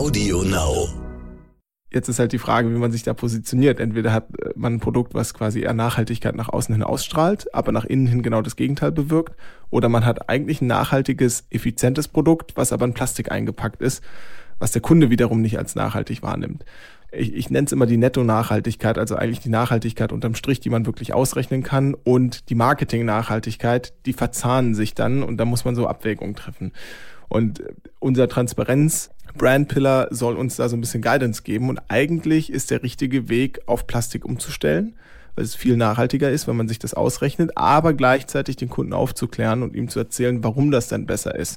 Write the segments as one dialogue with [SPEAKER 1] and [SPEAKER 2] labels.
[SPEAKER 1] Audio Now.
[SPEAKER 2] Jetzt ist halt die Frage, wie man sich da positioniert. Entweder hat äh, man ein Produkt, was quasi eher Nachhaltigkeit nach außen hin ausstrahlt, aber nach innen hin genau das Gegenteil bewirkt. Oder man hat eigentlich ein nachhaltiges, effizientes Produkt, was aber in Plastik eingepackt ist, was der Kunde wiederum nicht als nachhaltig wahrnimmt. Ich, ich nenne es immer die Netto-Nachhaltigkeit, also eigentlich die Nachhaltigkeit unterm Strich, die man wirklich ausrechnen kann und die Marketing-Nachhaltigkeit, die verzahnen sich dann und da muss man so Abwägungen treffen. Und unser Transparenz Brand Pillar soll uns da so ein bisschen Guidance geben und eigentlich ist der richtige Weg, auf Plastik umzustellen, weil es viel nachhaltiger ist, wenn man sich das ausrechnet, aber gleichzeitig den Kunden aufzuklären und ihm zu erzählen, warum das denn besser ist.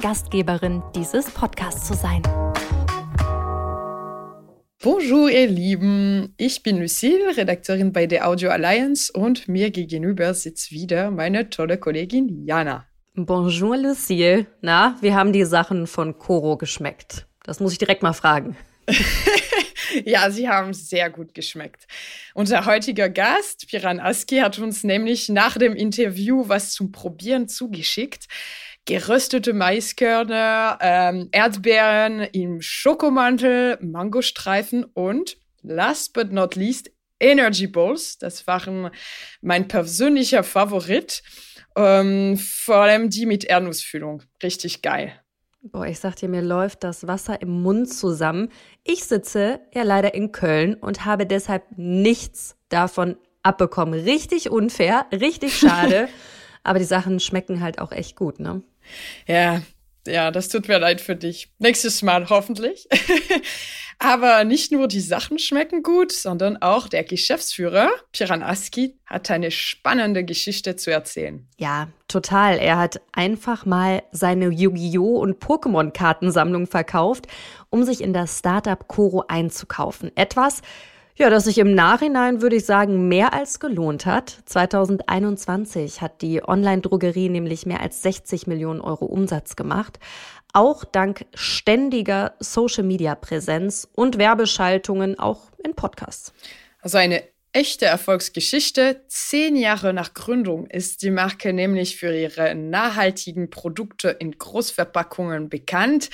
[SPEAKER 3] Gastgeberin dieses Podcasts zu sein.
[SPEAKER 4] Bonjour, ihr Lieben. Ich bin Lucille, Redakteurin bei der Audio Alliance und mir gegenüber sitzt wieder meine tolle Kollegin Jana.
[SPEAKER 5] Bonjour, Lucille. Na, wie haben die Sachen von Coro geschmeckt? Das muss ich direkt mal fragen.
[SPEAKER 4] ja, sie haben sehr gut geschmeckt. Unser heutiger Gast, Piran Aski, hat uns nämlich nach dem Interview was zum Probieren zugeschickt. Geröstete Maiskörner, ähm, Erdbeeren im Schokomantel, Mangostreifen und last but not least Energy Balls. Das waren mein persönlicher Favorit. Ähm, vor allem die mit Erdnussfüllung. Richtig geil.
[SPEAKER 5] Boah, ich sag dir, mir läuft das Wasser im Mund zusammen. Ich sitze ja leider in Köln und habe deshalb nichts davon abbekommen. Richtig unfair, richtig schade. Aber die Sachen schmecken halt auch echt gut, ne?
[SPEAKER 4] Ja, ja, das tut mir leid für dich. Nächstes Mal hoffentlich. Aber nicht nur die Sachen schmecken gut, sondern auch der Geschäftsführer, Piran Aski, hat eine spannende Geschichte zu erzählen.
[SPEAKER 5] Ja, total. Er hat einfach mal seine Yu-Gi-Oh! und Pokémon-Kartensammlung verkauft, um sich in das Startup Koro einzukaufen. Etwas, ja, das sich im Nachhinein, würde ich sagen, mehr als gelohnt hat. 2021 hat die Online-Drogerie nämlich mehr als 60 Millionen Euro Umsatz gemacht auch dank ständiger Social-Media-Präsenz und Werbeschaltungen auch in Podcasts.
[SPEAKER 4] Also eine echte Erfolgsgeschichte. Zehn Jahre nach Gründung ist die Marke nämlich für ihre nachhaltigen Produkte in Großverpackungen bekannt,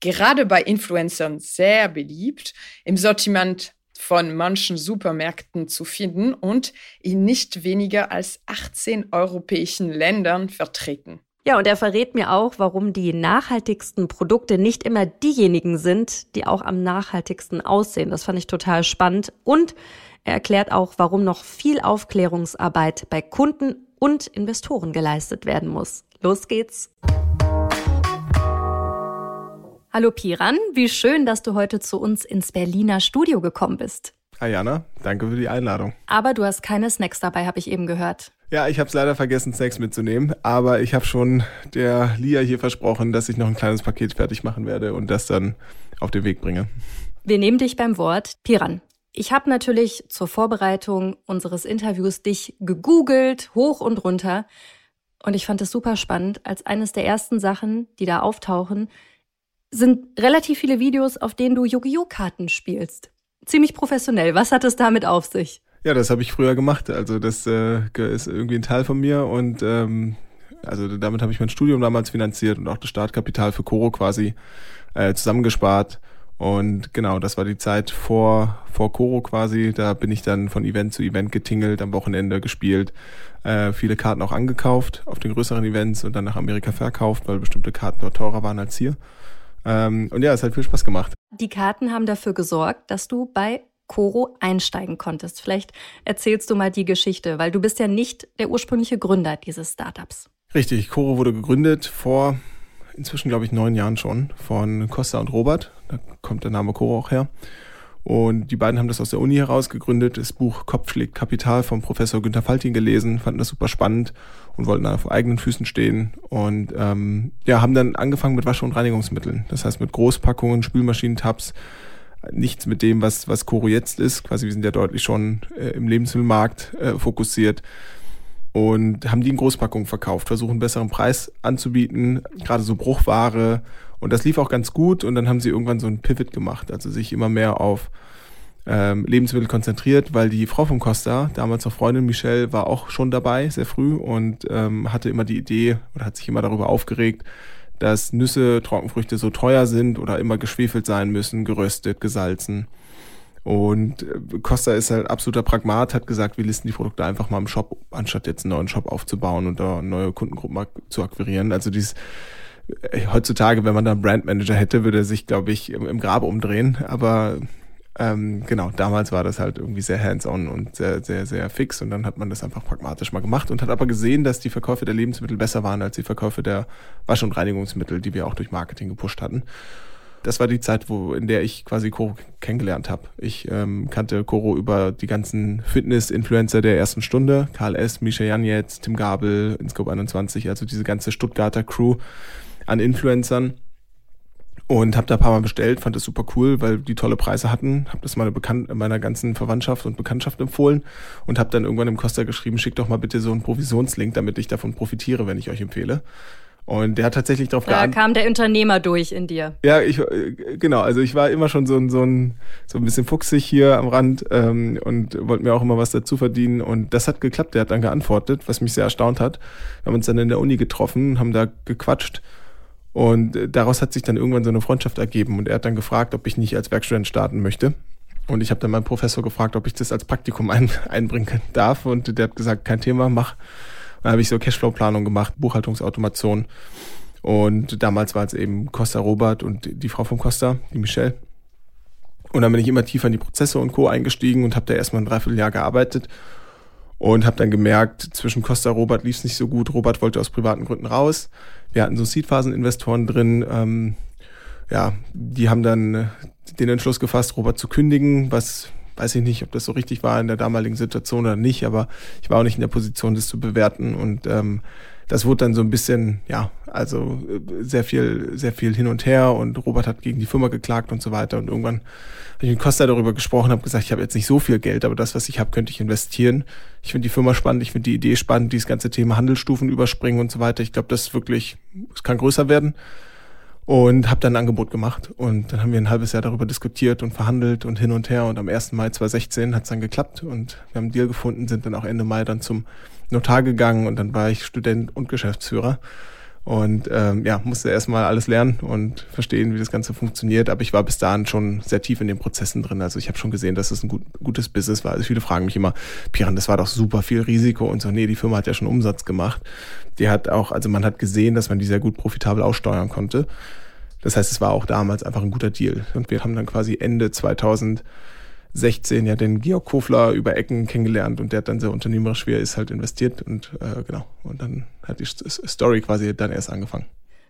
[SPEAKER 4] gerade bei Influencern sehr beliebt, im Sortiment von manchen Supermärkten zu finden und in nicht weniger als 18 europäischen Ländern vertreten.
[SPEAKER 5] Ja, und er verrät mir auch, warum die nachhaltigsten Produkte nicht immer diejenigen sind, die auch am nachhaltigsten aussehen. Das fand ich total spannend. Und er erklärt auch, warum noch viel Aufklärungsarbeit bei Kunden und Investoren geleistet werden muss. Los geht's. Hallo Piran, wie schön, dass du heute zu uns ins Berliner Studio gekommen bist.
[SPEAKER 2] Hi Jana, danke für die Einladung.
[SPEAKER 5] Aber du hast keine Snacks dabei, habe ich eben gehört.
[SPEAKER 2] Ja, ich habe es leider vergessen, Snacks mitzunehmen, aber ich habe schon der Lia hier versprochen, dass ich noch ein kleines Paket fertig machen werde und das dann auf den Weg bringe.
[SPEAKER 5] Wir nehmen dich beim Wort. Piran, ich habe natürlich zur Vorbereitung unseres Interviews dich gegoogelt, hoch und runter. Und ich fand es super spannend. Als eines der ersten Sachen, die da auftauchen, sind relativ viele Videos, auf denen du Yu-Gi-Oh! Karten spielst. Ziemlich professionell. Was hat es damit auf sich?
[SPEAKER 2] Ja, das habe ich früher gemacht. Also das äh, ist irgendwie ein Teil von mir und ähm, also damit habe ich mein Studium damals finanziert und auch das Startkapital für Coro quasi äh, zusammengespart. Und genau, das war die Zeit vor, vor Coro quasi. Da bin ich dann von Event zu Event getingelt, am Wochenende gespielt, äh, viele Karten auch angekauft auf den größeren Events und dann nach Amerika verkauft, weil bestimmte Karten dort teurer waren als hier. Ähm, und ja, es hat viel Spaß gemacht.
[SPEAKER 5] Die Karten haben dafür gesorgt, dass du bei Coro einsteigen konntest. Vielleicht erzählst du mal die Geschichte, weil du bist ja nicht der ursprüngliche Gründer dieses Startups.
[SPEAKER 2] Richtig, Coro wurde gegründet vor inzwischen, glaube ich, neun Jahren schon von Costa und Robert. Da kommt der Name Coro auch her. Und die beiden haben das aus der Uni heraus gegründet, das Buch Kopf schlägt Kapital vom Professor Günther Faltin gelesen, fanden das super spannend und wollten dann auf eigenen Füßen stehen. Und ähm, ja, haben dann angefangen mit Wasche- und Reinigungsmitteln. Das heißt mit Großpackungen, Spülmaschinentabs, nichts mit dem, was, was Koro jetzt ist. Quasi, wir sind ja deutlich schon äh, im Lebensmittelmarkt äh, fokussiert und haben die in Großpackungen verkauft, versuchen besseren Preis anzubieten, gerade so Bruchware. Und das lief auch ganz gut und dann haben sie irgendwann so einen Pivot gemacht, also sich immer mehr auf ähm, Lebensmittel konzentriert, weil die Frau von Costa, damals noch Freundin Michelle, war auch schon dabei, sehr früh und ähm, hatte immer die Idee oder hat sich immer darüber aufgeregt, dass Nüsse, Trockenfrüchte so teuer sind oder immer geschwefelt sein müssen, geröstet, gesalzen. Und äh, Costa ist halt absoluter Pragmat, hat gesagt, wir listen die Produkte einfach mal im Shop, anstatt jetzt einen neuen Shop aufzubauen und da neue Kundengruppen zu akquirieren. Also dieses heutzutage, wenn man da einen Brandmanager hätte, würde er sich, glaube ich, im, im Grab umdrehen. Aber ähm, genau, damals war das halt irgendwie sehr hands-on und sehr, sehr, sehr fix und dann hat man das einfach pragmatisch mal gemacht und hat aber gesehen, dass die Verkäufe der Lebensmittel besser waren als die Verkäufe der Wasch- und Reinigungsmittel, die wir auch durch Marketing gepusht hatten. Das war die Zeit, wo in der ich quasi Koro kennengelernt habe. Ich ähm, kannte Koro über die ganzen Fitness-Influencer der ersten Stunde, Karl S., Misha Janetz, Tim Gabel, Inscope 21, also diese ganze Stuttgarter Crew an Influencern und habe da ein paar Mal bestellt, fand das super cool, weil die tolle Preise hatten, habe das meine Bekan meiner ganzen Verwandtschaft und Bekanntschaft empfohlen und habe dann irgendwann im Costa geschrieben, schickt doch mal bitte so einen Provisionslink, damit ich davon profitiere, wenn ich euch empfehle. Und der hat tatsächlich darauf
[SPEAKER 3] geantwortet. Da kam der Unternehmer durch in dir.
[SPEAKER 2] Ja, ich äh, genau, also ich war immer schon so ein so ein so ein bisschen fuchsig hier am Rand ähm, und wollte mir auch immer was dazu verdienen und das hat geklappt. Der hat dann geantwortet, was mich sehr erstaunt hat. Wir haben uns dann in der Uni getroffen, haben da gequatscht und äh, daraus hat sich dann irgendwann so eine Freundschaft ergeben und er hat dann gefragt, ob ich nicht als Werkstudent starten möchte. Und ich habe dann meinen Professor gefragt, ob ich das als Praktikum ein, einbringen darf. Und der hat gesagt, kein Thema, mach. Dann habe ich so Cashflow-Planung gemacht, Buchhaltungsautomation. Und damals war es eben Costa Robert und die Frau von Costa, die Michelle. Und dann bin ich immer tiefer in die Prozesse und Co. eingestiegen und habe da erstmal ein Dreivierteljahr gearbeitet und habe dann gemerkt, zwischen Costa Robert lief es nicht so gut. Robert wollte aus privaten Gründen raus. Wir hatten so Seedphasen-Investoren drin. Ähm, ja, die haben dann äh, den Entschluss gefasst, Robert zu kündigen, was weiß ich nicht, ob das so richtig war in der damaligen Situation oder nicht, aber ich war auch nicht in der Position, das zu bewerten und ähm, das wurde dann so ein bisschen, ja, also äh, sehr viel, sehr viel hin und her und Robert hat gegen die Firma geklagt und so weiter und irgendwann ich mit Costa darüber gesprochen, habe gesagt, ich habe jetzt nicht so viel Geld, aber das, was ich habe, könnte ich investieren. Ich finde die Firma spannend, ich finde die Idee spannend, dieses ganze Thema Handelsstufen überspringen und so weiter. Ich glaube, das ist wirklich, es kann größer werden und habe dann ein Angebot gemacht und dann haben wir ein halbes Jahr darüber diskutiert und verhandelt und hin und her und am 1. Mai 2016 hat es dann geklappt und wir haben einen Deal gefunden, sind dann auch Ende Mai dann zum Notar gegangen und dann war ich Student und Geschäftsführer und ähm, ja, musste erstmal alles lernen und verstehen, wie das Ganze funktioniert. Aber ich war bis dahin schon sehr tief in den Prozessen drin. Also ich habe schon gesehen, dass es ein gut, gutes Business war. Also viele fragen mich immer, Piran, das war doch super viel Risiko und so. Nee, die Firma hat ja schon Umsatz gemacht. Die hat auch, also man hat gesehen, dass man die sehr gut profitabel aussteuern konnte. Das heißt, es war auch damals einfach ein guter Deal. Und wir haben dann quasi Ende 2000 16 ja den Georg Kofler über Ecken kennengelernt und der hat dann sehr unternehmerisch, wie er ist, halt investiert und äh, genau. Und dann hat die Story quasi dann erst angefangen.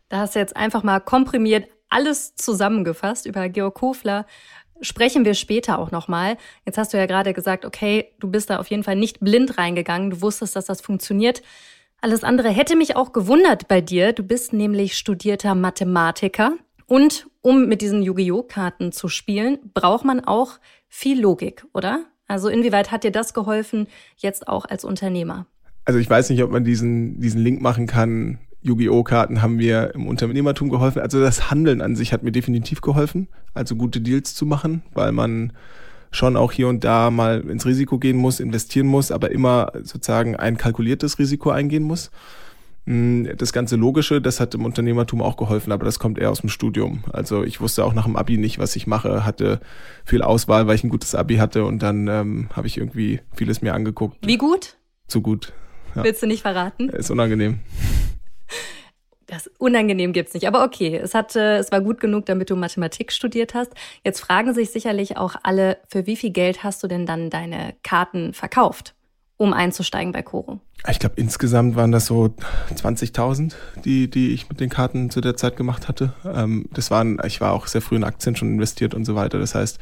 [SPEAKER 3] Da hast du jetzt einfach mal komprimiert alles zusammengefasst über Georg Kofler. Sprechen wir später auch nochmal. Jetzt hast du ja gerade gesagt, okay, du bist da auf jeden Fall nicht blind reingegangen. Du wusstest, dass das funktioniert. Alles andere hätte mich auch gewundert bei dir. Du bist nämlich studierter Mathematiker. Und um mit diesen Yu-Gi-Oh! Karten zu spielen, braucht man auch viel Logik, oder? Also inwieweit hat dir das geholfen, jetzt auch als Unternehmer?
[SPEAKER 2] Also ich weiß nicht, ob man diesen, diesen Link machen kann. Yu-Gi-Oh! Karten haben mir im Unternehmertum geholfen. Also das Handeln an sich hat mir definitiv geholfen, also gute Deals zu machen, weil man schon auch hier und da mal ins Risiko gehen muss, investieren muss, aber immer sozusagen ein kalkuliertes Risiko eingehen muss. Hm, das ganze Logische, das hat im Unternehmertum auch geholfen, aber das kommt eher aus dem Studium. Also ich wusste auch nach dem Abi nicht, was ich mache, hatte viel Auswahl, weil ich ein gutes Abi hatte und dann ähm, habe ich irgendwie vieles mir angeguckt.
[SPEAKER 3] Wie gut?
[SPEAKER 2] Zu gut.
[SPEAKER 3] Ja. Willst du nicht verraten?
[SPEAKER 2] Ist unangenehm.
[SPEAKER 3] Das unangenehm gibt's nicht, aber okay, es hat, äh, es war gut genug, damit du Mathematik studiert hast. Jetzt fragen sich sicherlich auch alle, für wie viel Geld hast du denn dann deine Karten verkauft? Um einzusteigen bei Koro?
[SPEAKER 2] Ich glaube, insgesamt waren das so 20.000, die, die ich mit den Karten zu der Zeit gemacht hatte. Ähm, das waren, ich war auch sehr früh in Aktien schon investiert und so weiter. Das heißt,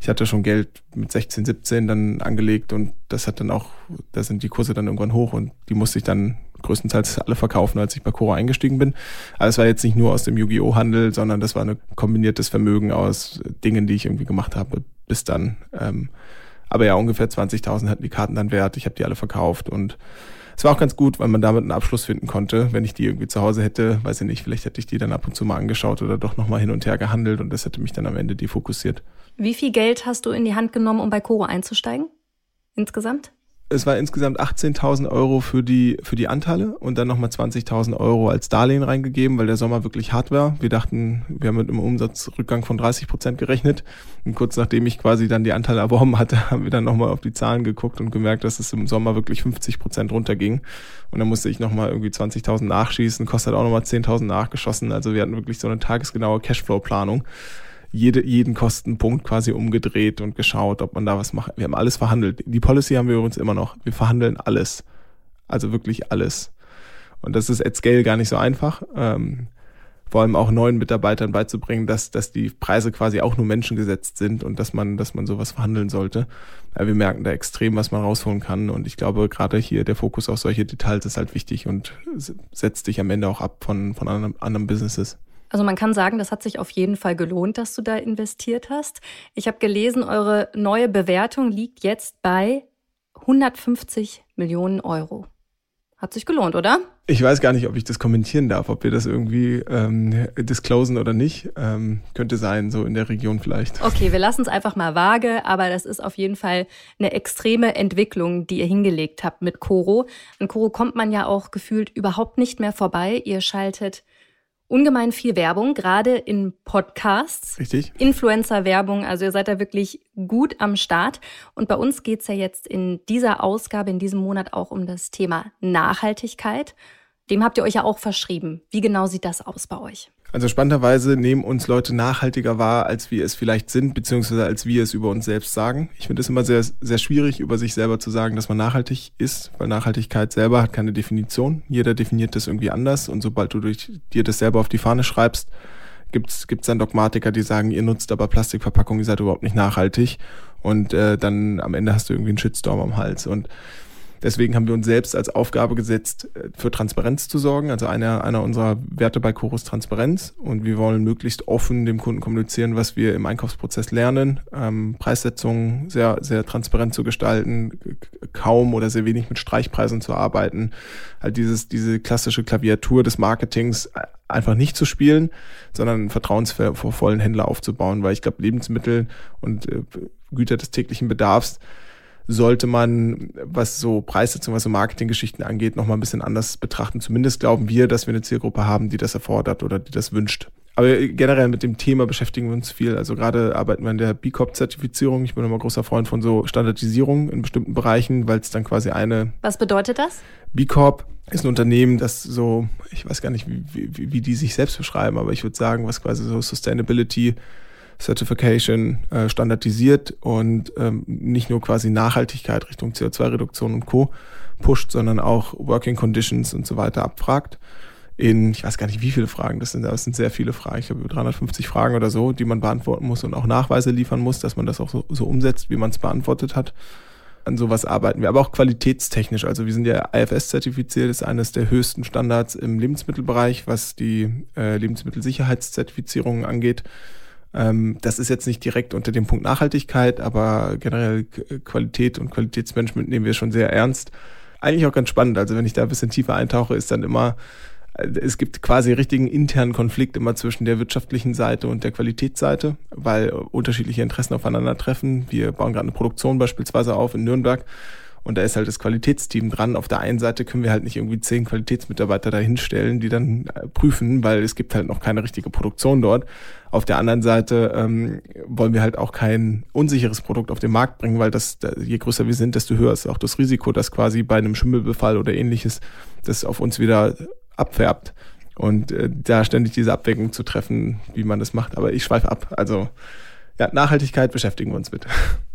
[SPEAKER 2] ich hatte schon Geld mit 16, 17 dann angelegt und das hat dann auch, da sind die Kurse dann irgendwann hoch und die musste ich dann größtenteils alle verkaufen, als ich bei Coro eingestiegen bin. Aber es war jetzt nicht nur aus dem Yu-Gi-Oh! Handel, sondern das war ein kombiniertes Vermögen aus Dingen, die ich irgendwie gemacht habe bis dann. Ähm, aber ja, ungefähr 20.000 hatten die Karten dann wert. Ich habe die alle verkauft und es war auch ganz gut, weil man damit einen Abschluss finden konnte. Wenn ich die irgendwie zu Hause hätte, weiß ich nicht, vielleicht hätte ich die dann ab und zu mal angeschaut oder doch nochmal hin und her gehandelt und das hätte mich dann am Ende defokussiert.
[SPEAKER 3] Wie viel Geld hast du in die Hand genommen, um bei Coro einzusteigen? Insgesamt?
[SPEAKER 2] Es war insgesamt 18.000 Euro für die, für die Anteile und dann nochmal 20.000 Euro als Darlehen reingegeben, weil der Sommer wirklich hart war. Wir dachten, wir haben mit einem Umsatzrückgang von 30 Prozent gerechnet. Und kurz nachdem ich quasi dann die Anteile erworben hatte, haben wir dann nochmal auf die Zahlen geguckt und gemerkt, dass es im Sommer wirklich 50 Prozent runterging. Und dann musste ich nochmal irgendwie 20.000 nachschießen, kostet auch nochmal 10.000 nachgeschossen. Also wir hatten wirklich so eine tagesgenaue Cashflow-Planung jede, jeden Kostenpunkt quasi umgedreht und geschaut, ob man da was macht. Wir haben alles verhandelt. Die Policy haben wir übrigens immer noch. Wir verhandeln alles. Also wirklich alles. Und das ist at scale gar nicht so einfach. Ähm, vor allem auch neuen Mitarbeitern beizubringen, dass, dass die Preise quasi auch nur menschengesetzt sind und dass man, dass man sowas verhandeln sollte. Ja, wir merken da extrem, was man rausholen kann. Und ich glaube, gerade hier der Fokus auf solche Details ist halt wichtig und setzt dich am Ende auch ab von, von anderen, anderen Businesses.
[SPEAKER 3] Also man kann sagen, das hat sich auf jeden Fall gelohnt, dass du da investiert hast. Ich habe gelesen, eure neue Bewertung liegt jetzt bei 150 Millionen Euro. Hat sich gelohnt, oder?
[SPEAKER 2] Ich weiß gar nicht, ob ich das kommentieren darf, ob wir das irgendwie ähm, disclosen oder nicht. Ähm, könnte sein, so in der Region vielleicht.
[SPEAKER 3] Okay, wir lassen es einfach mal vage, aber das ist auf jeden Fall eine extreme Entwicklung, die ihr hingelegt habt mit Coro. An Coro kommt man ja auch gefühlt überhaupt nicht mehr vorbei. Ihr schaltet ungemein viel Werbung, gerade in Podcasts.
[SPEAKER 2] Richtig.
[SPEAKER 3] Influencer-Werbung, also ihr seid da wirklich gut am Start. Und bei uns geht's ja jetzt in dieser Ausgabe, in diesem Monat auch um das Thema Nachhaltigkeit. Dem habt ihr euch ja auch verschrieben. Wie genau sieht das aus bei euch?
[SPEAKER 2] Also spannenderweise nehmen uns Leute nachhaltiger wahr, als wir es vielleicht sind, beziehungsweise als wir es über uns selbst sagen. Ich finde es immer sehr, sehr schwierig, über sich selber zu sagen, dass man nachhaltig ist, weil Nachhaltigkeit selber hat keine Definition. Jeder definiert das irgendwie anders und sobald du durch dir das selber auf die Fahne schreibst, gibt's gibt's dann Dogmatiker, die sagen, ihr nutzt aber Plastikverpackung, ihr seid überhaupt nicht nachhaltig und äh, dann am Ende hast du irgendwie einen Shitstorm am Hals und Deswegen haben wir uns selbst als Aufgabe gesetzt, äh, für Transparenz zu sorgen. Also einer, einer unserer Werte bei Chorus Transparenz. Und wir wollen möglichst offen dem Kunden kommunizieren, was wir im Einkaufsprozess lernen. Ähm, Preissetzungen sehr, sehr transparent zu gestalten, kaum oder sehr wenig mit Streichpreisen zu arbeiten. Halt dieses, diese klassische Klaviatur des Marketings äh, einfach nicht zu spielen, sondern einen vertrauensvollen Händler aufzubauen, weil ich glaube, Lebensmittel und äh, Güter des täglichen Bedarfs sollte man, was so Preissetzung, was so Marketinggeschichten angeht, nochmal ein bisschen anders betrachten. Zumindest glauben wir, dass wir eine Zielgruppe haben, die das erfordert oder die das wünscht. Aber generell mit dem Thema beschäftigen wir uns viel. Also gerade arbeiten wir in der B Corp-Zertifizierung. Ich bin immer großer Freund von so Standardisierung in bestimmten Bereichen, weil es dann quasi eine.
[SPEAKER 3] Was bedeutet das?
[SPEAKER 2] B Corp ist ein Unternehmen, das so, ich weiß gar nicht, wie, wie, wie die sich selbst beschreiben, aber ich würde sagen, was quasi so Sustainability Certification äh, standardisiert und ähm, nicht nur quasi Nachhaltigkeit Richtung CO2-Reduktion und Co. pusht, sondern auch Working Conditions und so weiter abfragt. In, ich weiß gar nicht, wie viele Fragen das sind, aber es sind sehr viele Fragen. Ich habe über 350 Fragen oder so, die man beantworten muss und auch Nachweise liefern muss, dass man das auch so, so umsetzt, wie man es beantwortet hat. An sowas arbeiten wir, aber auch qualitätstechnisch. Also wir sind ja IFS-zertifiziert, ist eines der höchsten Standards im Lebensmittelbereich, was die äh, Lebensmittelsicherheitszertifizierung angeht. Ähm, das ist jetzt nicht direkt unter dem Punkt Nachhaltigkeit, aber generell Qualität und Qualitätsmanagement nehmen wir schon sehr ernst. Eigentlich auch ganz spannend. Also wenn ich da ein bisschen tiefer eintauche, ist dann immer, äh, es gibt quasi richtigen internen Konflikt immer zwischen der wirtschaftlichen Seite und der Qualitätsseite, weil unterschiedliche Interessen aufeinandertreffen. Wir bauen gerade eine Produktion beispielsweise auf in Nürnberg und da ist halt das Qualitätsteam dran. Auf der einen Seite können wir halt nicht irgendwie zehn Qualitätsmitarbeiter dahinstellen, die dann äh, prüfen, weil es gibt halt noch keine richtige Produktion dort. Auf der anderen Seite ähm, wollen wir halt auch kein unsicheres Produkt auf den Markt bringen, weil das, je größer wir sind, desto höher ist auch das Risiko, dass quasi bei einem Schimmelbefall oder ähnliches das auf uns wieder abfärbt. Und äh, da ständig diese Abwägung zu treffen, wie man das macht. Aber ich schweife ab. Also ja, Nachhaltigkeit beschäftigen wir uns mit.